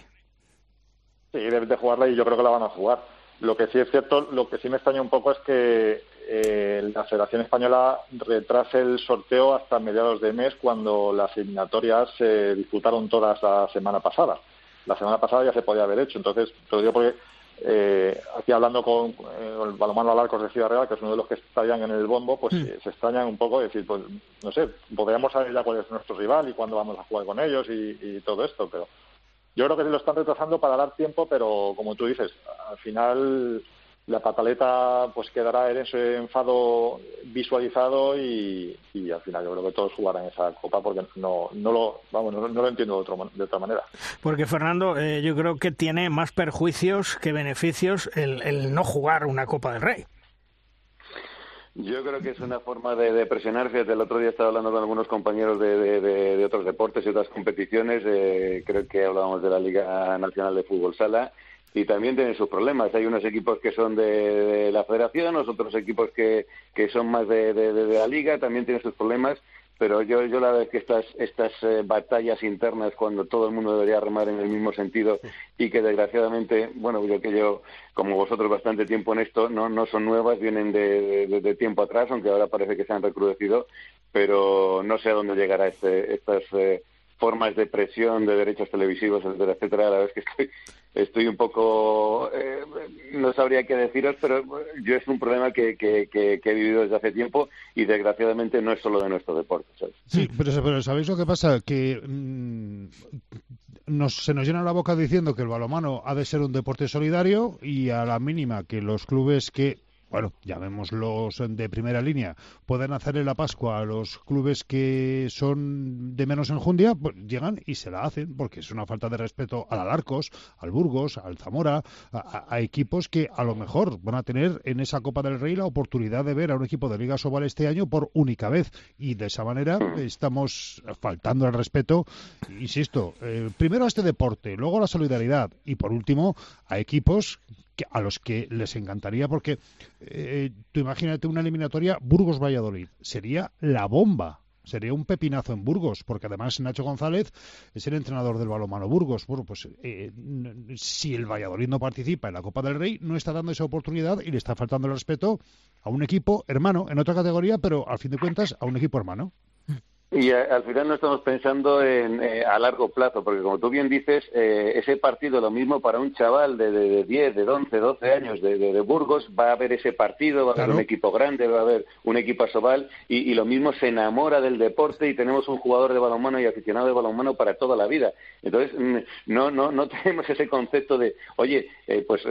Sí, deben de jugarla y yo creo que la van a jugar. Lo que sí es cierto, lo que sí me extraña un poco es que eh, la Federación Española retrase el sorteo hasta mediados de mes cuando las eliminatorias se disputaron todas la semana pasada. La semana pasada ya se podía haber hecho. Entonces, te lo digo porque eh, aquí hablando con eh, el balomano Alarcos de Ciudad Real, que es uno de los que estarían en el bombo, pues mm. se extrañan un poco decir, pues no sé, podríamos saber ya cuál es nuestro rival y cuándo vamos a jugar con ellos y todo esto, pero yo creo que se lo están retrasando para dar tiempo, pero como tú dices, al final la pataleta pues quedará en ese enfado visualizado y, al final yo creo que todos jugarán esa copa porque no no lo vamos no, lo entiendo de, otra manera porque Fernando eh, yo creo que tiene más perjuicios que beneficios el, no jugar una copa del Rey yo creo que es una forma de, presionarse. El otro día estaba hablando con algunos compañeros de, otros deportes y otras competiciones. Eh, creo que hablábamos de la Liga Nacional de Fútbol Sala y también tienen sus problemas. Hay unos equipos que son de, la federación, otros equipos que, que son más de, la liga, también tienen sus problemas. Pero yo, yo la verdad es que estas, estas eh, batallas internas, cuando todo el mundo debería remar en el mismo sentido y que desgraciadamente, bueno, yo que yo, como vosotros, bastante tiempo en esto, no, no son nuevas, vienen de, de, tiempo atrás, aunque ahora parece que se han recrudecido, pero no sé a dónde llegará este, estas. Eh, formas de presión de derechos televisivos, etcétera, etcétera. La verdad es que estoy, estoy un poco, eh, no sabría qué deciros, pero yo es un problema que, que, que, he vivido desde hace tiempo y desgraciadamente no es solo de nuestro deporte. Sí, pero, pero, ¿sabéis lo que pasa? Que mm, nos, se nos llena la boca diciendo que el balomano ha de ser un deporte solidario y a la mínima que los clubes que bueno, llamémoslos de primera línea, pueden hacerle la Pascua a los clubes que son de menos enjundia, pues llegan y se la hacen, porque es una falta de respeto al Alarcos, al Burgos, al Zamora, a, equipos que a lo mejor van a tener en esa Copa del Rey la oportunidad de ver a un equipo de Liga Sobal este año por única vez. Y de esa manera estamos faltando el respeto, insisto, eh, primero a este deporte, luego a la solidaridad y por último a equipos a los que les encantaría, porque eh, tú imagínate una eliminatoria Burgos-Valladolid, sería la bomba. Sería un pepinazo en Burgos, porque además Nacho González es el entrenador del balonmano Burgos. Bueno, pues eh, si el Valladolid no participa en la Copa del Rey, no está dando esa oportunidad y le está faltando el respeto a un equipo hermano en otra categoría, pero al fin de cuentas a un equipo hermano. Y al final no estamos pensando en, eh, a largo plazo, porque como tú bien dices, eh, ese partido, lo mismo para un chaval de, de, de 10, de 11, 12 años de, de, Burgos, va a haber ese partido, va a haber un equipo grande, va a haber un equipo asobal, y, y, lo mismo se enamora del deporte y tenemos un jugador de balonmano y aficionado de balonmano para toda la vida. Entonces, mm, no, no, no tenemos ese concepto de, oye, eh, pues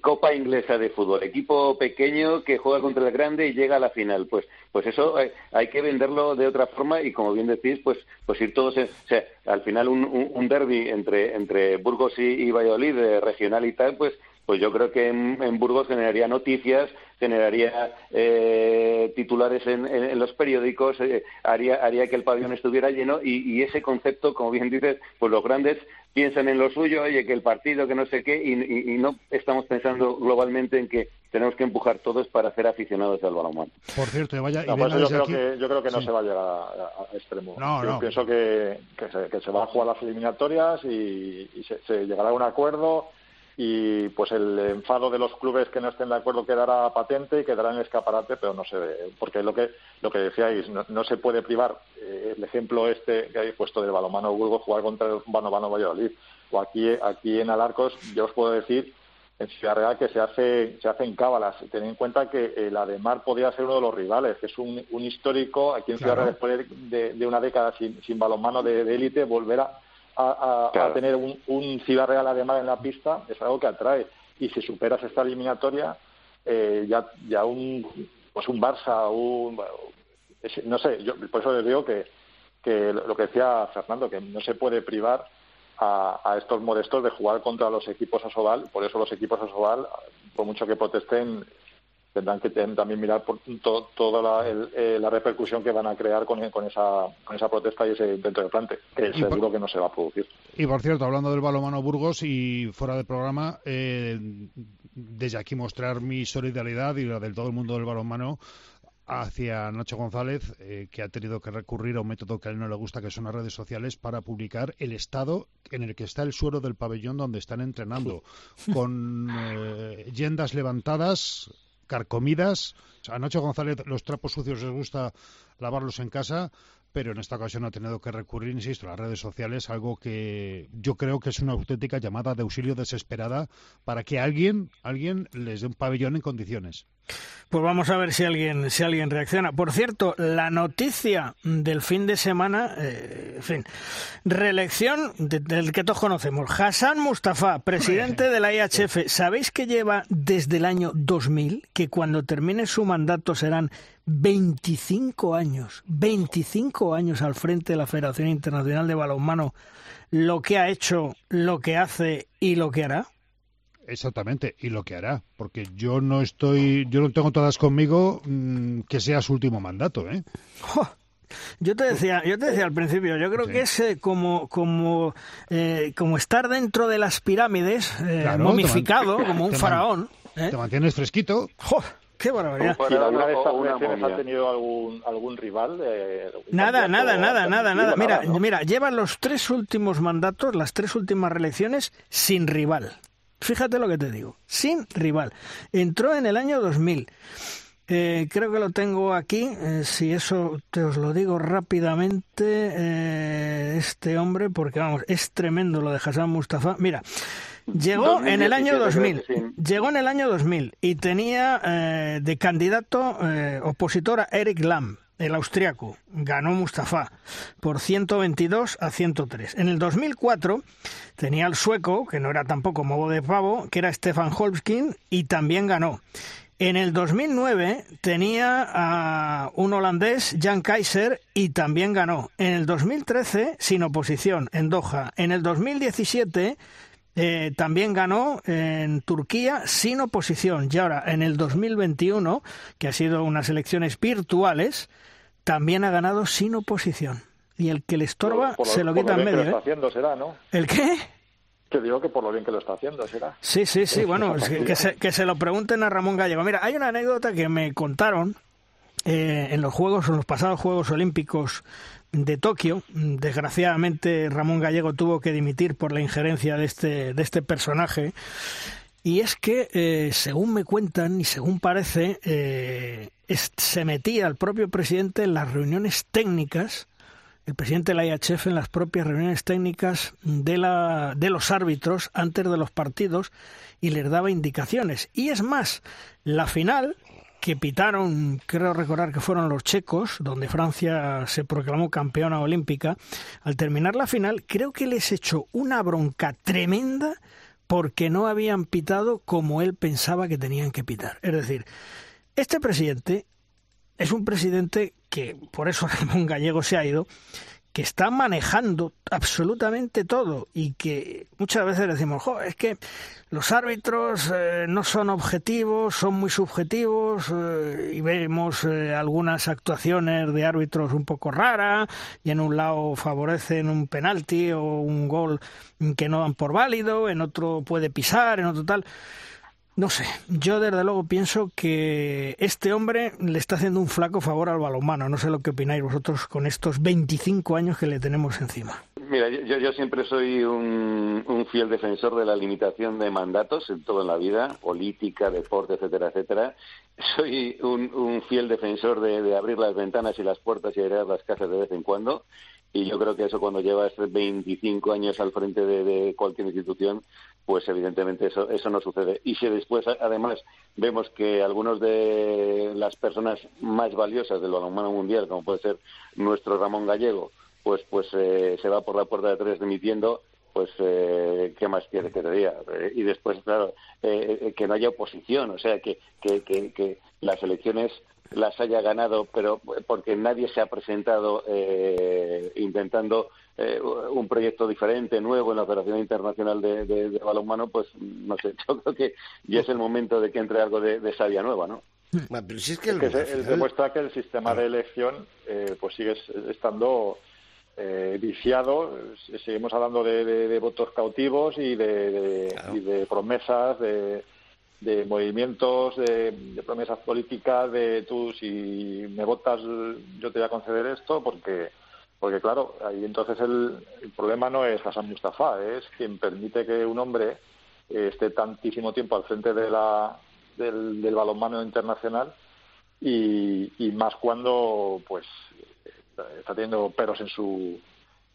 Copa Inglesa de Fútbol, equipo pequeño que juega contra el grande y llega a la final. Pues, pues eso hay que venderlo de otra forma y como bien decís, pues, pues ir todos, o sea, al final un, un, derby entre, entre Burgos y, Valladolid, eh, regional y tal, pues, pues yo creo que en, Burgos generaría noticias, generaría eh, titulares en, los periódicos, eh, haría, haría que el pabellón estuviera lleno y, y, ese concepto, como bien dices, pues los grandes piensan en lo suyo, oye, que el partido, que no sé qué, y, no estamos pensando globalmente en que tenemos que empujar todos para ser aficionados al balonmano. Por cierto, vaya, yo, creo que, yo creo que no se va a llegar a, extremo. yo pienso que, que, se, van a jugar las eliminatorias y, se, llegará a un acuerdo y pues el enfado de los clubes que no estén de acuerdo quedará patente y quedará en escaparate, pero no se ve, porque lo que lo que decíais, no, se puede privar eh, el ejemplo este que habéis puesto del balomano Burgos jugar contra el balomano Valladolid, o aquí aquí en Alarcos, yo os puedo decir en Ciudad Real que se hace se hacen cábalas. Tened en cuenta que el Ademar podría ser uno de los rivales, que es un, histórico aquí en Ciudad Real después de, una década sin, sin balonmano de élite, volver a a, tener un, un Ciudad Real además en la pista es algo que atrae. Y si superas esta eliminatoria, eh, ya, ya un, pues un Barça, un, no sé, yo por eso les digo que, que lo que decía Fernando, que no se puede privar a, a, estos modestos de jugar contra los equipos Asobal. Por eso los equipos Asobal, por mucho que protesten, tendrán que también mirar por toda eh, la, repercusión que van a crear con, esa, con esa protesta y ese intento de plante, que seguro que no se va a producir. Y por cierto, hablando del balomano Burgos y fuera del programa, eh, desde aquí mostrar mi solidaridad y la del todo el mundo del balonmano hacia Nacho González, eh, que ha tenido que recurrir a un método que a él no le gusta, que son las redes sociales, para publicar el estado en el que está el suelo del pabellón donde están entrenando, con eh, yendas levantadas, carcomidas. A Nacho González los trapos sucios les gusta lavarlos en casa, pero en esta ocasión ha tenido que recurrir, insisto, a las redes sociales, algo que yo creo que es una auténtica llamada de auxilio desesperada para que alguien, alguien les dé un pabellón en condiciones. Pues vamos a ver si alguien, si alguien reacciona. Por cierto, la noticia del fin de semana, eh, en fin, reelección del que todos conocemos. Hassan Mustafa, presidente de la IHF. ¿Sabéis que lleva desde el año 2000, que cuando termine su mandato serán 25 años, 25 años al frente de la Federación Internacional de Balonmano, lo que ha hecho, lo que hace y lo que hará? Exactamente, y lo que hará, porque yo no estoy, yo no tengo todas conmigo mm, que sea su último mandato, ¿eh? Yo te decía, yo te decía al principio, yo creo que es eh, como como eh, como estar dentro de las pirámides, eh, momificado, como un faraón. Te mantienes fresquito. ¡Qué barbaridad! ¿Y alguna de estas elecciones ha tenido algún, algún rival? nada, nada, nada, nada, nada. Mira, mira, llevan los tres últimos mandatos, las tres últimas reelecciones sin rival. Fíjate lo que te digo, sin rival. Entró en el año 2000. Eh, creo que lo tengo aquí, eh, si eso te os lo digo rápidamente, eh, este hombre, porque vamos, es tremendo lo de Hassan Mustafa. Mira, llegó en el año 2000, llegó en el año 2000 y tenía de candidato opositor a Eric Lam el austriaco, ganó Mustafa por 122 a 103. En el 2004 tenía el sueco, que no era tampoco modo de pavo, que era Stefan Holmskin, y también ganó. En el 2009 tenía a un holandés, Jan Kaiser, y también ganó. En el 2013, sin oposición, en Doha. En el 2017 eh, también ganó en Turquía sin oposición. Y ahora, en el 2021, que ha sido unas elecciones virtuales, también ha ganado sin oposición. Y el que le estorba se lo quita en medio. Que lo está ¿eh? haciendo será, ¿no? ¿El qué? Que digo que por lo bien que lo está haciendo será. Sí, sí, sí. Bueno, que, se, que se lo pregunten a Ramón Gallego. Mira, hay una anécdota que me contaron eh, en los Juegos, en los pasados Juegos Olímpicos de Tokio. Desgraciadamente Ramón Gallego tuvo que dimitir por la injerencia de este, de este personaje. Y es que, eh, según me cuentan y según parece, eh, se metía el propio presidente en las reuniones técnicas, el presidente de la IHF en las propias reuniones técnicas de, la, de los árbitros antes de los partidos y les daba indicaciones. Y es más, la final que pitaron, creo recordar que fueron los checos, donde Francia se proclamó campeona olímpica, al terminar la final, creo que les echó una bronca tremenda porque no habían pitado como él pensaba que tenían que pitar. Es decir, este presidente es un presidente que, por eso Ramón Gallego se ha ido, que está manejando absolutamente todo y que muchas veces decimos, es que los árbitros eh, no son objetivos, son muy subjetivos eh, y vemos eh, algunas actuaciones de árbitros un poco raras y en un lado favorecen un penalti o un gol que no dan por válido, en otro puede pisar, en otro tal. No sé, yo desde luego pienso que este hombre le está haciendo un flaco favor al balonmano. No sé lo que opináis vosotros con estos 25 años que le tenemos encima. Mira, yo, yo siempre soy un, fiel defensor de la limitación de mandatos en toda la vida, política, deporte, etcétera, etcétera. Soy un, un fiel defensor de, abrir las ventanas y las puertas y airear las casas de vez en cuando. Y yo creo que eso cuando llevas 25 años al frente de cualquier institución, pues evidentemente eso, eso no sucede. Y si después, además, vemos que algunos de las personas más valiosas del balonmano mundial, como puede ser nuestro Ramón Gallego, pues pues eh, se va por la puerta de tres dimitiendo, pues eh, qué más quiere que te diga. Eh, y después, claro, eh, que no haya oposición, o sea, que, que, que, que las elecciones las haya ganado, pero porque nadie se ha presentado eh, intentando eh, un proyecto diferente, nuevo en la Operación Internacional de, de, de, Balonmano, pues no sé, yo creo que ya es el momento de que entre algo de, de savia nueva, ¿no? Pero si es que, el... que se, demuestra que el sistema de elección eh, pues sigue estando eh, viciado. Seguimos hablando de, de, de, votos cautivos y de, claro. y de promesas de de movimientos, de, promesas políticas, de tú si me votas yo te voy a conceder esto, porque porque claro, ahí entonces el, problema no es Hassan Mustafa, es quien permite que un hombre eh, esté tantísimo tiempo al frente de la, del, del balonmano internacional y, y más cuando pues está teniendo peros en su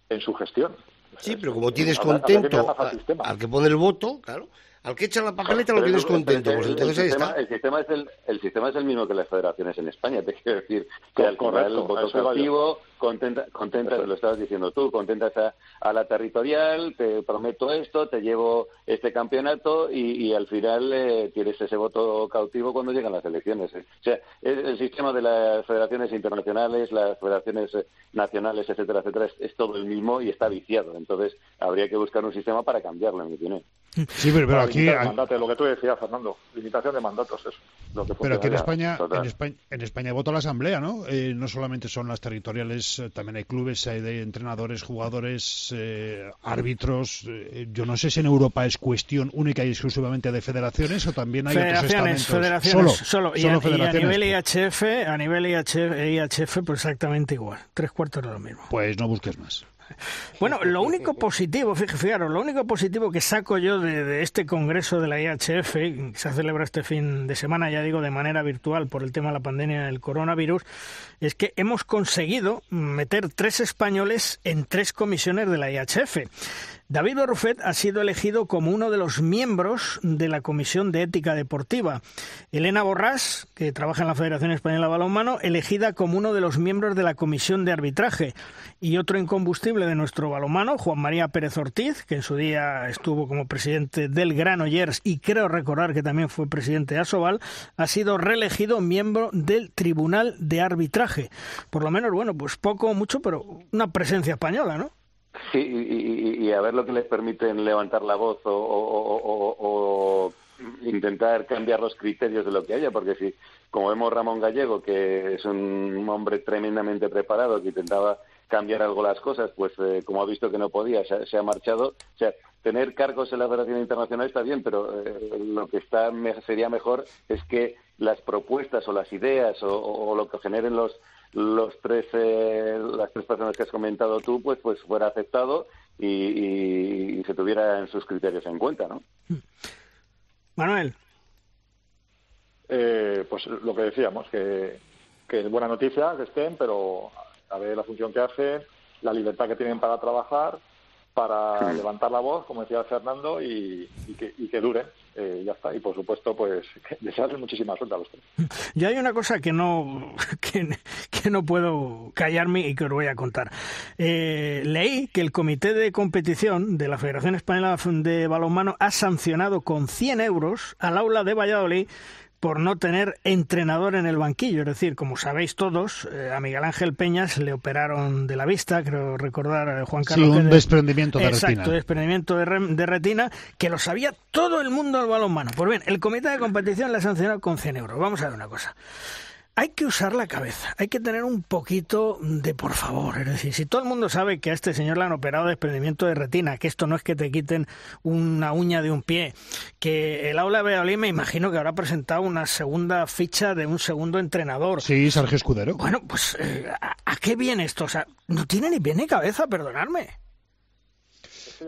en su gestión. Sí, pero como tienes contento al que pone el voto, claro, al que echa la papeleta lo tienes contento, pues entonces el, ahí sistema, está. El sistema, es el, el sistema es el mismo que las federaciones en España, te quiero decir que al final el voto cautivo contenta, contenta lo estabas diciendo tú, contentas a, a, la territorial, te prometo esto, te llevo este campeonato y, y al final eh, tienes ese voto cautivo cuando llegan las elecciones. O sea, el, el sistema de las federaciones internacionales, las federaciones eh, nacionales, etcétera, etcétera, es, es, todo el mismo y está viciado. Entonces, habría que buscar un sistema para cambiarlo, en mi opinión. Sí, pero, pero aquí... Mandate, lo que tú decías, Fernando, limitación de mandatos, eso. Lo que pero aquí en España, en España, en España vota la Asamblea, ¿no? Eh, no solamente son las territoriales eh, también hay clubes, hay de entrenadores, jugadores, eh, árbitros. Eh, yo no sé si en Europa es cuestión única y exclusivamente de federaciones o también hay federaciones, otros federaciones, solo, solo. Y, solo a, federaciones. y, a, nivel IHF, a nivel IHF, IHF, pues exactamente igual. Tres cuartos de lo mismo. Pues no busques más. Bueno, lo único positivo, fijaros, lo único positivo que saco yo de, de, este congreso de la IHF, que se celebra este fin de semana, ya digo, de manera virtual por el tema de la pandemia del coronavirus, es que hemos conseguido meter tres españoles en tres comisiones de la IHF. David Borrufet ha sido elegido como uno de los miembros de la Comisión de Ética Deportiva. Elena Borrás, que trabaja en la Federación Española de Balonmano, elegida como uno de los miembros de la Comisión de Arbitraje. Y otro incombustible de nuestro balonmano, Juan María Pérez Ortiz, que en su día estuvo como presidente del Granollers y creo recordar que también fue presidente de Asobal, ha sido reelegido miembro del Tribunal de Arbitraje. Por lo menos, bueno, pues poco o mucho, pero una presencia española, ¿no? Sí, y, y, a ver lo que les permiten levantar la voz o, o, intentar cambiar los criterios de lo que haya, porque si, como vemos Ramón Gallego, que es un hombre tremendamente preparado, que intentaba cambiar algo las cosas, pues eh, como ha visto que no podía, se, se, ha marchado. O sea, tener cargos en la Federación Internacional está bien, pero eh, lo que está sería mejor es que las propuestas o las ideas o lo que generen los los tres eh, las tres personas que has comentado tú pues pues fuera aceptado y, y, y se tuviera en sus criterios en cuenta no Manuel eh, pues lo que decíamos que, que es buena noticia que estén pero a ver la función que hacen la libertad que tienen para trabajar para sí. levantar la voz, como decía Fernando, y, y, que, y que, dure. Eh, ya. Y por supuesto, pues desearles muchísima suerte a los tres. Yo hay una cosa que no, que, que no puedo callarme y que os voy a contar. Eh, leí que el Comité de Competición de la Federación Española de Balonmano ha sancionado con 100 euros al aula de Valladolid por no tener entrenador en el banquillo. Es decir, como sabéis todos, eh, a Miguel Ángel Peñas le operaron de la vista, creo recordar a Juan Carlos. Sí, un de, desprendimiento de exacto, retina. desprendimiento de, re, de, retina, que lo sabía todo el mundo del balonmano. Pues bien, el comité de competición le ha sancionado con 100 euros. Vamos a ver una cosa. Hay que usar la cabeza, hay que tener un poquito de por favor. Es decir, si todo el mundo sabe que a este señor le han operado desprendimiento de retina, que esto no es que te quiten una uña de un pie, que el aula de Valladolid me imagino que habrá presentado una segunda ficha de un segundo entrenador. Sí, Sergio Escudero. Bueno, pues eh, ¿a, ¿a, qué viene esto? O sea, no tiene ni pie ni cabeza, perdonadme.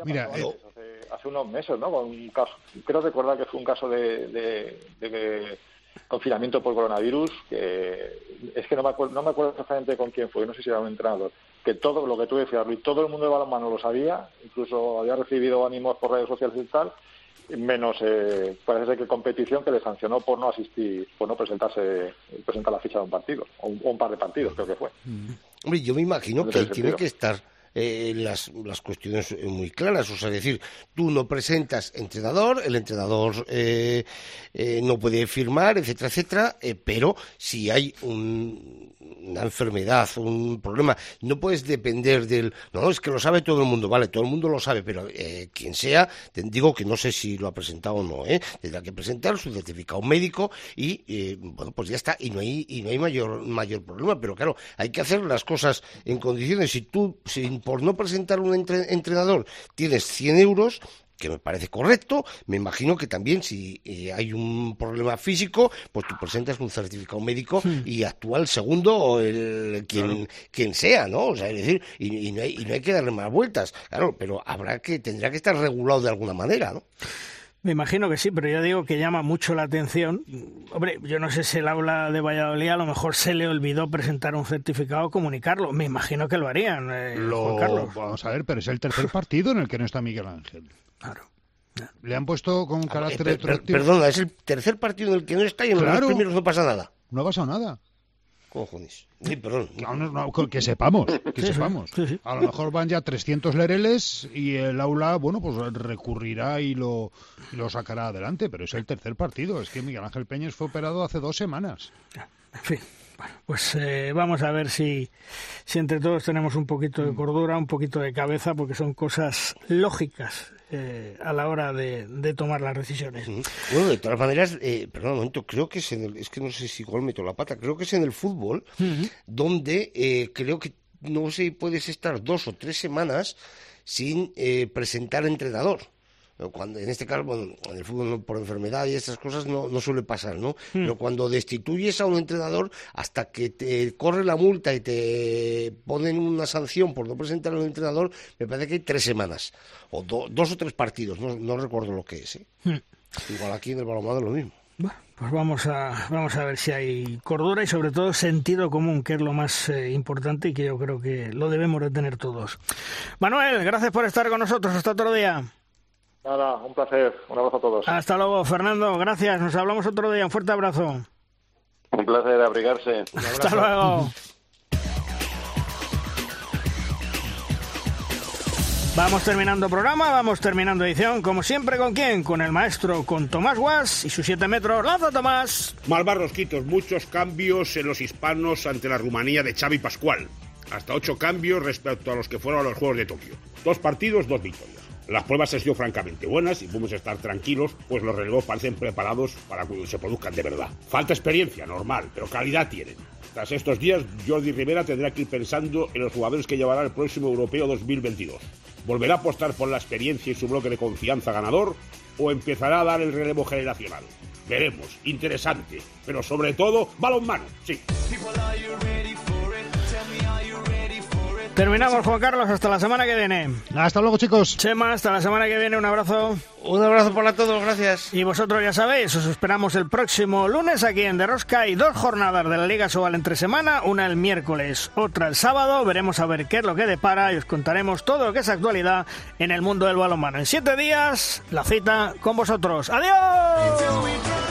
Mira, eh... hace, hace, unos meses, ¿no? Con un caso, creo recordar que fue un caso de, de, de que confinamiento por coronavirus, que es que no me, acuerdo, no me acuerdo exactamente con quién fue, no sé si era un entrenador, que todo lo que tú decías, Luis, todo el mundo de balonmano lo sabía, incluso había recibido ánimos por redes sociales y tal, menos eh, parece ser que competición que le sancionó por no asistir, por no presentarse, presentar la ficha de un partido, o un, o un par de partidos creo que fue. Hombre, yo me imagino que tiene que estar eh, las, las, cuestiones muy claras. O sea, es decir, tú no presentas entrenador, el entrenador eh, eh, no puede firmar, etcétera, etcétera, pero si hay un, una enfermedad, un problema, no puedes depender del... No, es que lo sabe todo el mundo, vale, todo el mundo lo sabe, pero quien sea, te digo que no sé si lo ha presentado o no, tendrá que presentar su certificado médico y, bueno, pues ya está, y no hay, y no hay mayor, mayor problema, pero claro, hay que hacer las cosas en condiciones. Si tú, si por no presentar un entre, entrenador tienes 100 euros, que me parece correcto. Me imagino que también si eh, hay un problema físico, pues tú presentas un certificado médico y actúa el segundo o el quien, quien sea, ¿no? O sea, es decir, y, no hay, y no hay que darle más vueltas, claro, pero habrá que, tendrá que estar regulado de alguna manera, ¿no? Me imagino que sí, pero ya digo que llama mucho la atención. Hombre, yo no sé si el aula de Valladolid a lo mejor se le olvidó presentar un certificado o comunicarlo. Me imagino que lo harían, eh, lo, Carlos. Vamos a ver, pero es el tercer partido en el que no está Miguel Ángel. Claro. Le han puesto con carácter eh, perdona, es el tercer partido en el que no está y en los primeros no pasa nada. No ha pasado nada. Cojones. Sí, perdón. que sepamos, que sepamos. A lo mejor van ya 300 lereles y el aula, bueno, pues recurrirá y lo, lo sacará adelante, pero es el tercer partido. Es que Miguel Ángel Peñas fue operado hace dos semanas. En fin. Bueno, pues eh, vamos a ver si, si entre todos tenemos un poquito de mm. cordura, un poquito de cabeza, porque son cosas lógicas eh, a la hora de, tomar las decisiones. Bueno, de todas maneras, eh, perdón un momento, creo que es en el, es que no sé si igual meto la pata, creo que es en el fútbol donde eh, creo que no sé, puedes estar dos o tres semanas sin eh, presentar entrenador cuando en este caso, bueno, en el fútbol por enfermedad y estas cosas no, no suele pasar, ¿no? Hmm. Pero cuando destituyes a un entrenador hasta que te corre la multa y te ponen una sanción por no presentar a un entrenador, me parece que hay tres semanas, o dos o tres partidos, no, no recuerdo lo que es, ¿eh? Hmm. Igual aquí en el balonmano lo mismo. Bueno, pues vamos a, vamos a ver si hay cordura y sobre todo sentido común, que es lo más eh, importante y que yo creo que lo debemos de tener todos. Manuel, gracias por estar con nosotros. Hasta otro día. Nada, un placer. Un abrazo a todos. Hasta luego, Fernando. Gracias. Nos hablamos otro día. Un fuerte abrazo. Un placer abrigarse. Hasta luego. Vamos terminando programa, vamos terminando edición, como siempre, ¿con quién? Con el maestro, con Tomás Guas y sus siete metros. ¡Lanza, Tomás! Malvarrosquitos, muchos cambios en los hispanos ante la Rumanía de Xavi Pascual. Hasta ocho cambios respecto a los que fueron a los Juegos de Tokio. Dos partidos, dos victorias. Las pruebas han sido francamente buenas y podemos estar tranquilos, pues los relevos parecen preparados para cuando se produzcan de verdad. Falta experiencia, normal, pero calidad tienen. Tras estos días, Jordi Rivera tendrá que ir pensando en los jugadores que llevará el próximo Europeo 2022. ¿Volverá a apostar por la experiencia y su bloque de confianza ganador o empezará a dar el relevo generacional? Veremos, interesante, pero sobre todo, balonmano, sí. Terminamos, Juan Carlos, hasta la semana que viene. Hasta luego, chicos. Chema, hasta la semana que viene, un abrazo. Un abrazo para todos, gracias. Y vosotros ya sabéis, os esperamos el próximo lunes aquí en Derrosca y dos jornadas de la Liga Sobal entre semana, una el miércoles, otra el sábado. Veremos a ver qué es lo que depara y os contaremos todo lo que es actualidad en el mundo del balonmano. En siete días, la cita con vosotros. ¡Adiós!